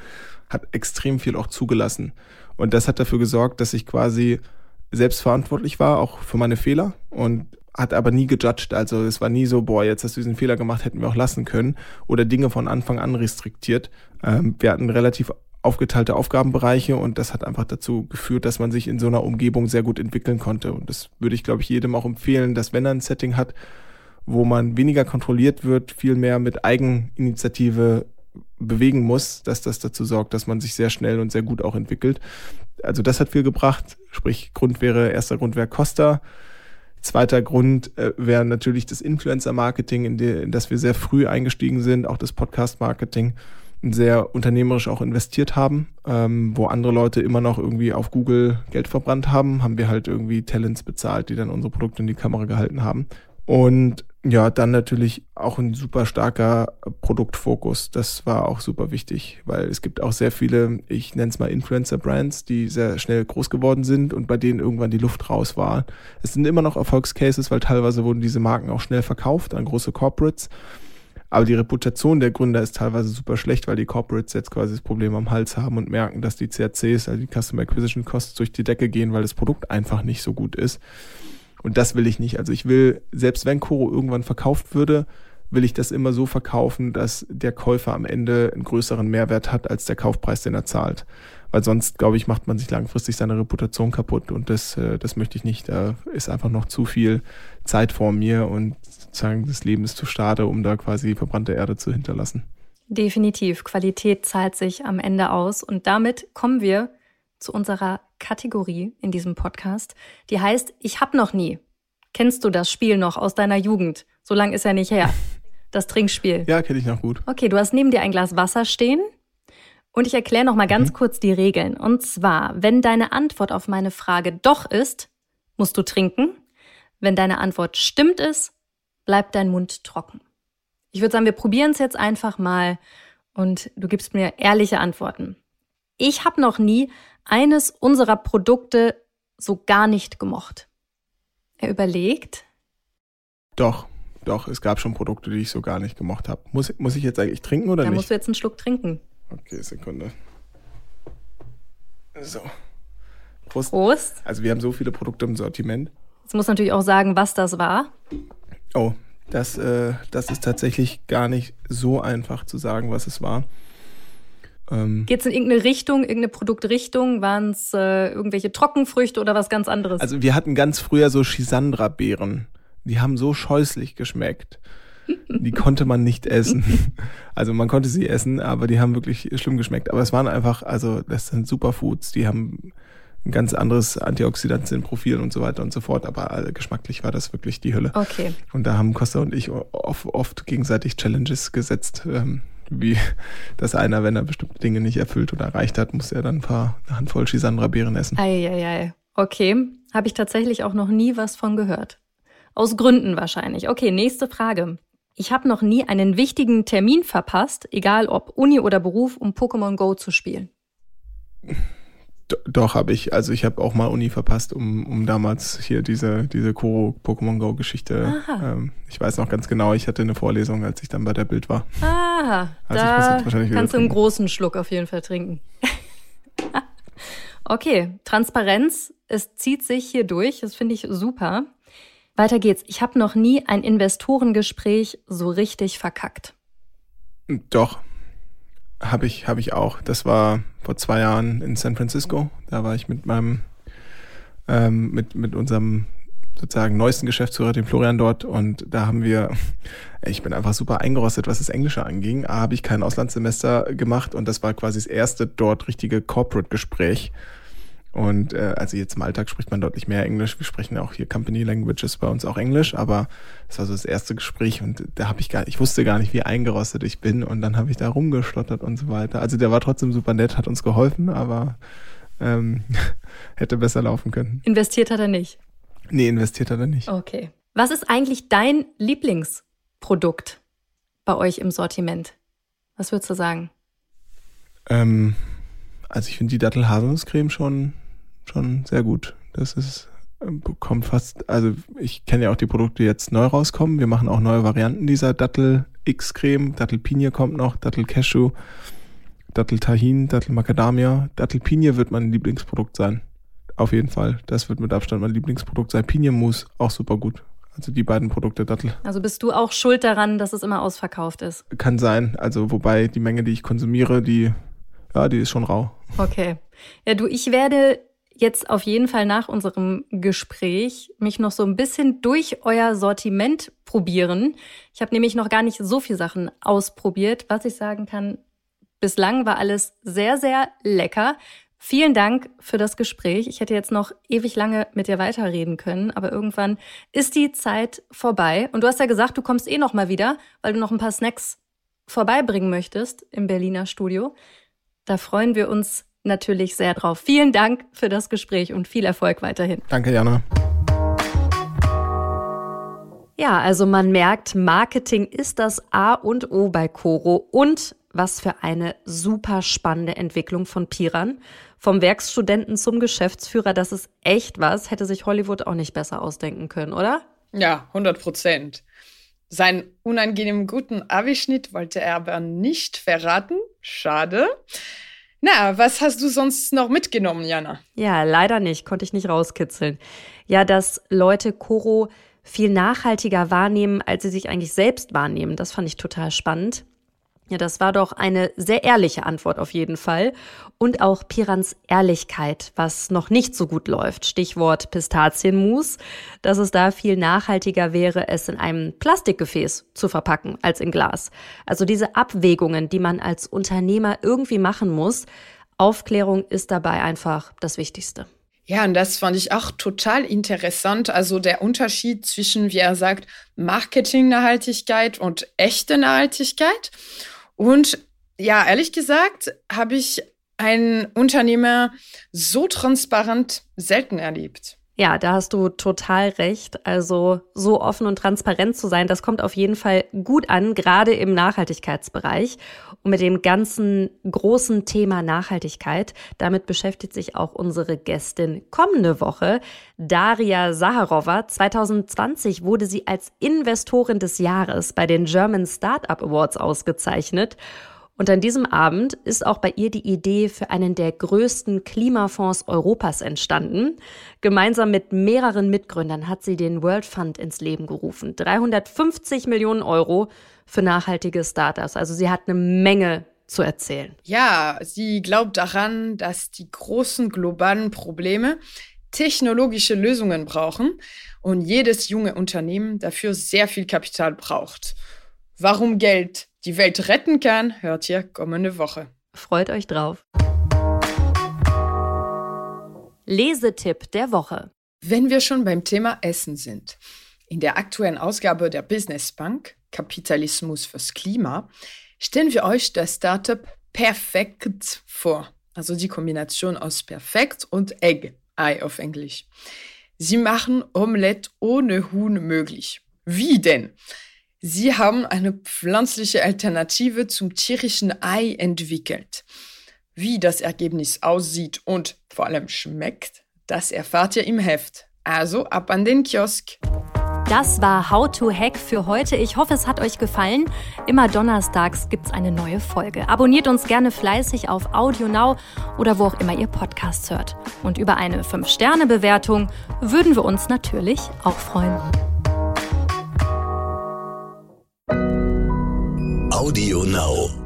[SPEAKER 2] hat extrem viel auch zugelassen. Und das hat dafür gesorgt, dass ich quasi selbstverantwortlich war, auch für meine Fehler und hat aber nie gejudged. Also es war nie so, boah, jetzt hast du diesen Fehler gemacht, hätten wir auch lassen können. Oder Dinge von Anfang an restriktiert. Ähm, wir hatten relativ aufgeteilte Aufgabenbereiche und das hat einfach dazu geführt, dass man sich in so einer Umgebung sehr gut entwickeln konnte. Und das würde ich, glaube ich, jedem auch empfehlen, dass wenn er ein Setting hat, wo man weniger kontrolliert wird, viel mehr mit Eigeninitiative bewegen muss, dass das dazu sorgt, dass man sich sehr schnell und sehr gut auch entwickelt. Also das hat viel gebracht. Sprich, Grund wäre, erster Grund wäre Costa. Zweiter Grund äh, wäre natürlich das Influencer-Marketing, in, in das wir sehr früh eingestiegen sind, auch das Podcast-Marketing sehr unternehmerisch auch investiert haben, ähm, wo andere Leute immer noch irgendwie auf Google Geld verbrannt haben, haben wir halt irgendwie Talents bezahlt, die dann unsere Produkte in die Kamera gehalten haben. Und ja, dann natürlich auch ein super starker Produktfokus. Das war auch super wichtig, weil es gibt auch sehr viele, ich nenne es mal Influencer-Brands, die sehr schnell groß geworden sind und bei denen irgendwann die Luft raus war. Es sind immer noch Erfolgscases, weil teilweise wurden diese Marken auch schnell verkauft an große Corporates. Aber die Reputation der Gründer ist teilweise super schlecht, weil die Corporates jetzt quasi das Problem am Hals haben und merken, dass die CACs, also die Customer Acquisition Costs, durch die Decke gehen, weil das Produkt einfach nicht so gut ist. Und das will ich nicht. Also ich will, selbst wenn Koro irgendwann verkauft würde, will ich das immer so verkaufen, dass der Käufer am Ende einen größeren Mehrwert hat als der Kaufpreis, den er zahlt. Weil sonst, glaube ich, macht man sich langfristig seine Reputation kaputt und das, äh, das möchte ich nicht. Da ist einfach noch zu viel Zeit vor mir und sozusagen das Leben ist zu schade, um da quasi verbrannte Erde zu hinterlassen.
[SPEAKER 3] Definitiv. Qualität zahlt sich am Ende aus. Und damit kommen wir zu unserer Kategorie in diesem Podcast, die heißt Ich hab noch nie. Kennst du das Spiel noch aus deiner Jugend? So lang ist ja nicht her. Das Trinkspiel.
[SPEAKER 2] Ja, kenne ich noch gut.
[SPEAKER 3] Okay, du hast neben dir ein Glas Wasser stehen. Und ich erkläre noch mal ganz mhm. kurz die Regeln. Und zwar, wenn deine Antwort auf meine Frage doch ist, musst du trinken. Wenn deine Antwort stimmt ist, bleibt dein Mund trocken. Ich würde sagen, wir probieren es jetzt einfach mal und du gibst mir ehrliche Antworten. Ich habe noch nie eines unserer Produkte so gar nicht gemocht. Er überlegt.
[SPEAKER 2] Doch, doch, es gab schon Produkte, die ich so gar nicht gemocht habe. Muss, muss ich jetzt eigentlich trinken oder
[SPEAKER 3] da
[SPEAKER 2] nicht?
[SPEAKER 3] Da musst du jetzt einen Schluck trinken.
[SPEAKER 2] Okay, Sekunde. So.
[SPEAKER 3] Prost. Prost.
[SPEAKER 2] Also wir haben so viele Produkte im Sortiment.
[SPEAKER 3] Jetzt muss natürlich auch sagen, was das war.
[SPEAKER 2] Oh, das, äh, das ist tatsächlich gar nicht so einfach zu sagen, was es war.
[SPEAKER 3] Ähm, Geht es in irgendeine Richtung, irgendeine Produktrichtung? Waren es äh, irgendwelche Trockenfrüchte oder was ganz anderes?
[SPEAKER 2] Also wir hatten ganz früher so Chisandra-Beeren. Die haben so scheußlich geschmeckt. Die konnte man nicht essen. Also man konnte sie essen, aber die haben wirklich schlimm geschmeckt. Aber es waren einfach, also das sind Superfoods, die haben ein ganz anderes Antioxidantienprofil und so weiter und so fort. Aber äh, geschmacklich war das wirklich die Hölle.
[SPEAKER 3] Okay.
[SPEAKER 2] Und da haben Costa und ich oft, oft gegenseitig Challenges gesetzt. Ähm, wie dass einer, wenn er bestimmte Dinge nicht erfüllt oder erreicht hat, muss er dann ein paar eine Handvoll Chisandra-Beeren essen.
[SPEAKER 3] Eieiei. Okay. Habe ich tatsächlich auch noch nie was von gehört. Aus Gründen wahrscheinlich. Okay, nächste Frage. Ich habe noch nie einen wichtigen Termin verpasst, egal ob Uni oder Beruf, um Pokémon Go zu spielen.
[SPEAKER 2] Doch, habe ich. Also ich habe auch mal Uni verpasst, um, um damals hier diese, diese Koro Pokémon Go Geschichte. Ähm, ich weiß noch ganz genau, ich hatte eine Vorlesung, als ich dann bei der Bild war.
[SPEAKER 3] Ah, also da kannst du einen großen Schluck auf jeden Fall trinken. okay, Transparenz, es zieht sich hier durch, das finde ich super. Weiter geht's. Ich habe noch nie ein Investorengespräch so richtig verkackt.
[SPEAKER 2] Doch, habe ich, habe ich auch. Das war vor zwei Jahren in San Francisco. Da war ich mit meinem, ähm, mit, mit unserem sozusagen neuesten Geschäftsführer, dem Florian dort. Und da haben wir, ich bin einfach super eingerostet, was das Englische anging. A, habe ich kein Auslandssemester gemacht und das war quasi das erste dort richtige Corporate-Gespräch. Und äh, also jetzt im Alltag spricht man deutlich mehr Englisch. Wir sprechen auch hier Company Languages bei uns auch Englisch, aber das war so das erste Gespräch und da habe ich gar, ich wusste gar nicht, wie eingerostet ich bin und dann habe ich da rumgestottert und so weiter. Also der war trotzdem super nett, hat uns geholfen, aber ähm, hätte besser laufen können.
[SPEAKER 3] Investiert hat er nicht.
[SPEAKER 2] Nee, investiert hat er nicht.
[SPEAKER 3] Okay. Was ist eigentlich dein Lieblingsprodukt bei euch im Sortiment? Was würdest du sagen?
[SPEAKER 2] Ähm, also ich finde die Dattel-Haselnusscreme schon schon sehr gut. Das ist kommt fast, also ich kenne ja auch die Produkte, die jetzt neu rauskommen. Wir machen auch neue Varianten dieser Dattel X-Creme. Dattel Pinie kommt noch, Dattel Cashew, Dattel Tahin, Dattel Macadamia. Dattel Pinie wird mein Lieblingsprodukt sein. Auf jeden Fall. Das wird mit Abstand mein Lieblingsprodukt sein. Pinienmus, auch super gut. Also die beiden Produkte Dattel.
[SPEAKER 3] Also bist du auch schuld daran, dass es immer ausverkauft ist?
[SPEAKER 2] Kann sein. Also wobei die Menge, die ich konsumiere, die, ja, die ist schon rau.
[SPEAKER 3] Okay. Ja, du, ich werde jetzt auf jeden Fall nach unserem Gespräch mich noch so ein bisschen durch euer Sortiment probieren. Ich habe nämlich noch gar nicht so viele Sachen ausprobiert. Was ich sagen kann, bislang war alles sehr, sehr lecker. Vielen Dank für das Gespräch. Ich hätte jetzt noch ewig lange mit dir weiterreden können, aber irgendwann ist die Zeit vorbei. Und du hast ja gesagt, du kommst eh noch mal wieder, weil du noch ein paar Snacks vorbeibringen möchtest im Berliner Studio. Da freuen wir uns natürlich sehr drauf. Vielen Dank für das Gespräch und viel Erfolg weiterhin.
[SPEAKER 2] Danke, Jana.
[SPEAKER 5] Ja, also man merkt, Marketing ist das A und O bei Coro und was für eine super spannende Entwicklung von Piran. Vom Werkstudenten zum Geschäftsführer, das ist echt was. Hätte sich Hollywood auch nicht besser ausdenken können, oder?
[SPEAKER 4] Ja, 100 Prozent. Seinen unangenehmen guten Abischnitt wollte er aber nicht verraten. Schade. Na, was hast du sonst noch mitgenommen, Jana?
[SPEAKER 5] Ja, leider nicht, konnte ich nicht rauskitzeln. Ja, dass Leute Koro viel nachhaltiger wahrnehmen, als sie sich eigentlich selbst wahrnehmen. Das fand ich total spannend. Ja, das war doch eine sehr ehrliche Antwort auf jeden Fall. Und auch Pirans Ehrlichkeit, was noch nicht so gut läuft. Stichwort Pistazienmus, dass es da viel nachhaltiger wäre, es in einem Plastikgefäß zu verpacken als in Glas. Also diese Abwägungen, die man als Unternehmer irgendwie machen muss, Aufklärung ist dabei einfach das Wichtigste.
[SPEAKER 4] Ja, und das fand ich auch total interessant. Also der Unterschied zwischen, wie er sagt, Marketing-Nachhaltigkeit und echte Nachhaltigkeit. Und ja, ehrlich gesagt, habe ich einen Unternehmer so transparent selten erlebt.
[SPEAKER 5] Ja, da hast du total recht. Also so offen und transparent zu sein, das kommt auf jeden Fall gut an, gerade im Nachhaltigkeitsbereich. Und mit dem ganzen großen Thema Nachhaltigkeit, damit beschäftigt sich auch unsere Gästin kommende Woche, Daria Saharova. 2020 wurde sie als Investorin des Jahres bei den German Startup Awards ausgezeichnet. Und an diesem Abend ist auch bei ihr die Idee für einen der größten Klimafonds Europas entstanden. Gemeinsam mit mehreren Mitgründern hat sie den World Fund ins Leben gerufen. 350 Millionen Euro für nachhaltige Startups. Also sie hat eine Menge zu erzählen.
[SPEAKER 4] Ja, sie glaubt daran, dass die großen globalen Probleme technologische Lösungen brauchen und jedes junge Unternehmen dafür sehr viel Kapital braucht. Warum Geld die Welt retten kann, hört ihr kommende Woche.
[SPEAKER 5] Freut euch drauf. Lesetipp der Woche.
[SPEAKER 4] Wenn wir schon beim Thema Essen sind. In der aktuellen Ausgabe der Business Bank Kapitalismus fürs Klima stellen wir euch das Startup Perfekt vor. Also die Kombination aus Perfekt und Egg, Ei auf Englisch. Sie machen Omelette ohne Huhn möglich. Wie denn? Sie haben eine pflanzliche Alternative zum tierischen Ei entwickelt. Wie das Ergebnis aussieht und vor allem schmeckt, das erfahrt ihr im Heft. Also ab an den Kiosk.
[SPEAKER 3] Das war How to Hack für heute. Ich hoffe, es hat euch gefallen. Immer donnerstags gibt es eine neue Folge. Abonniert uns gerne fleißig auf Audio Now oder wo auch immer ihr Podcasts hört. Und über eine 5-Sterne-Bewertung würden wir uns natürlich auch freuen.
[SPEAKER 1] Audio Now.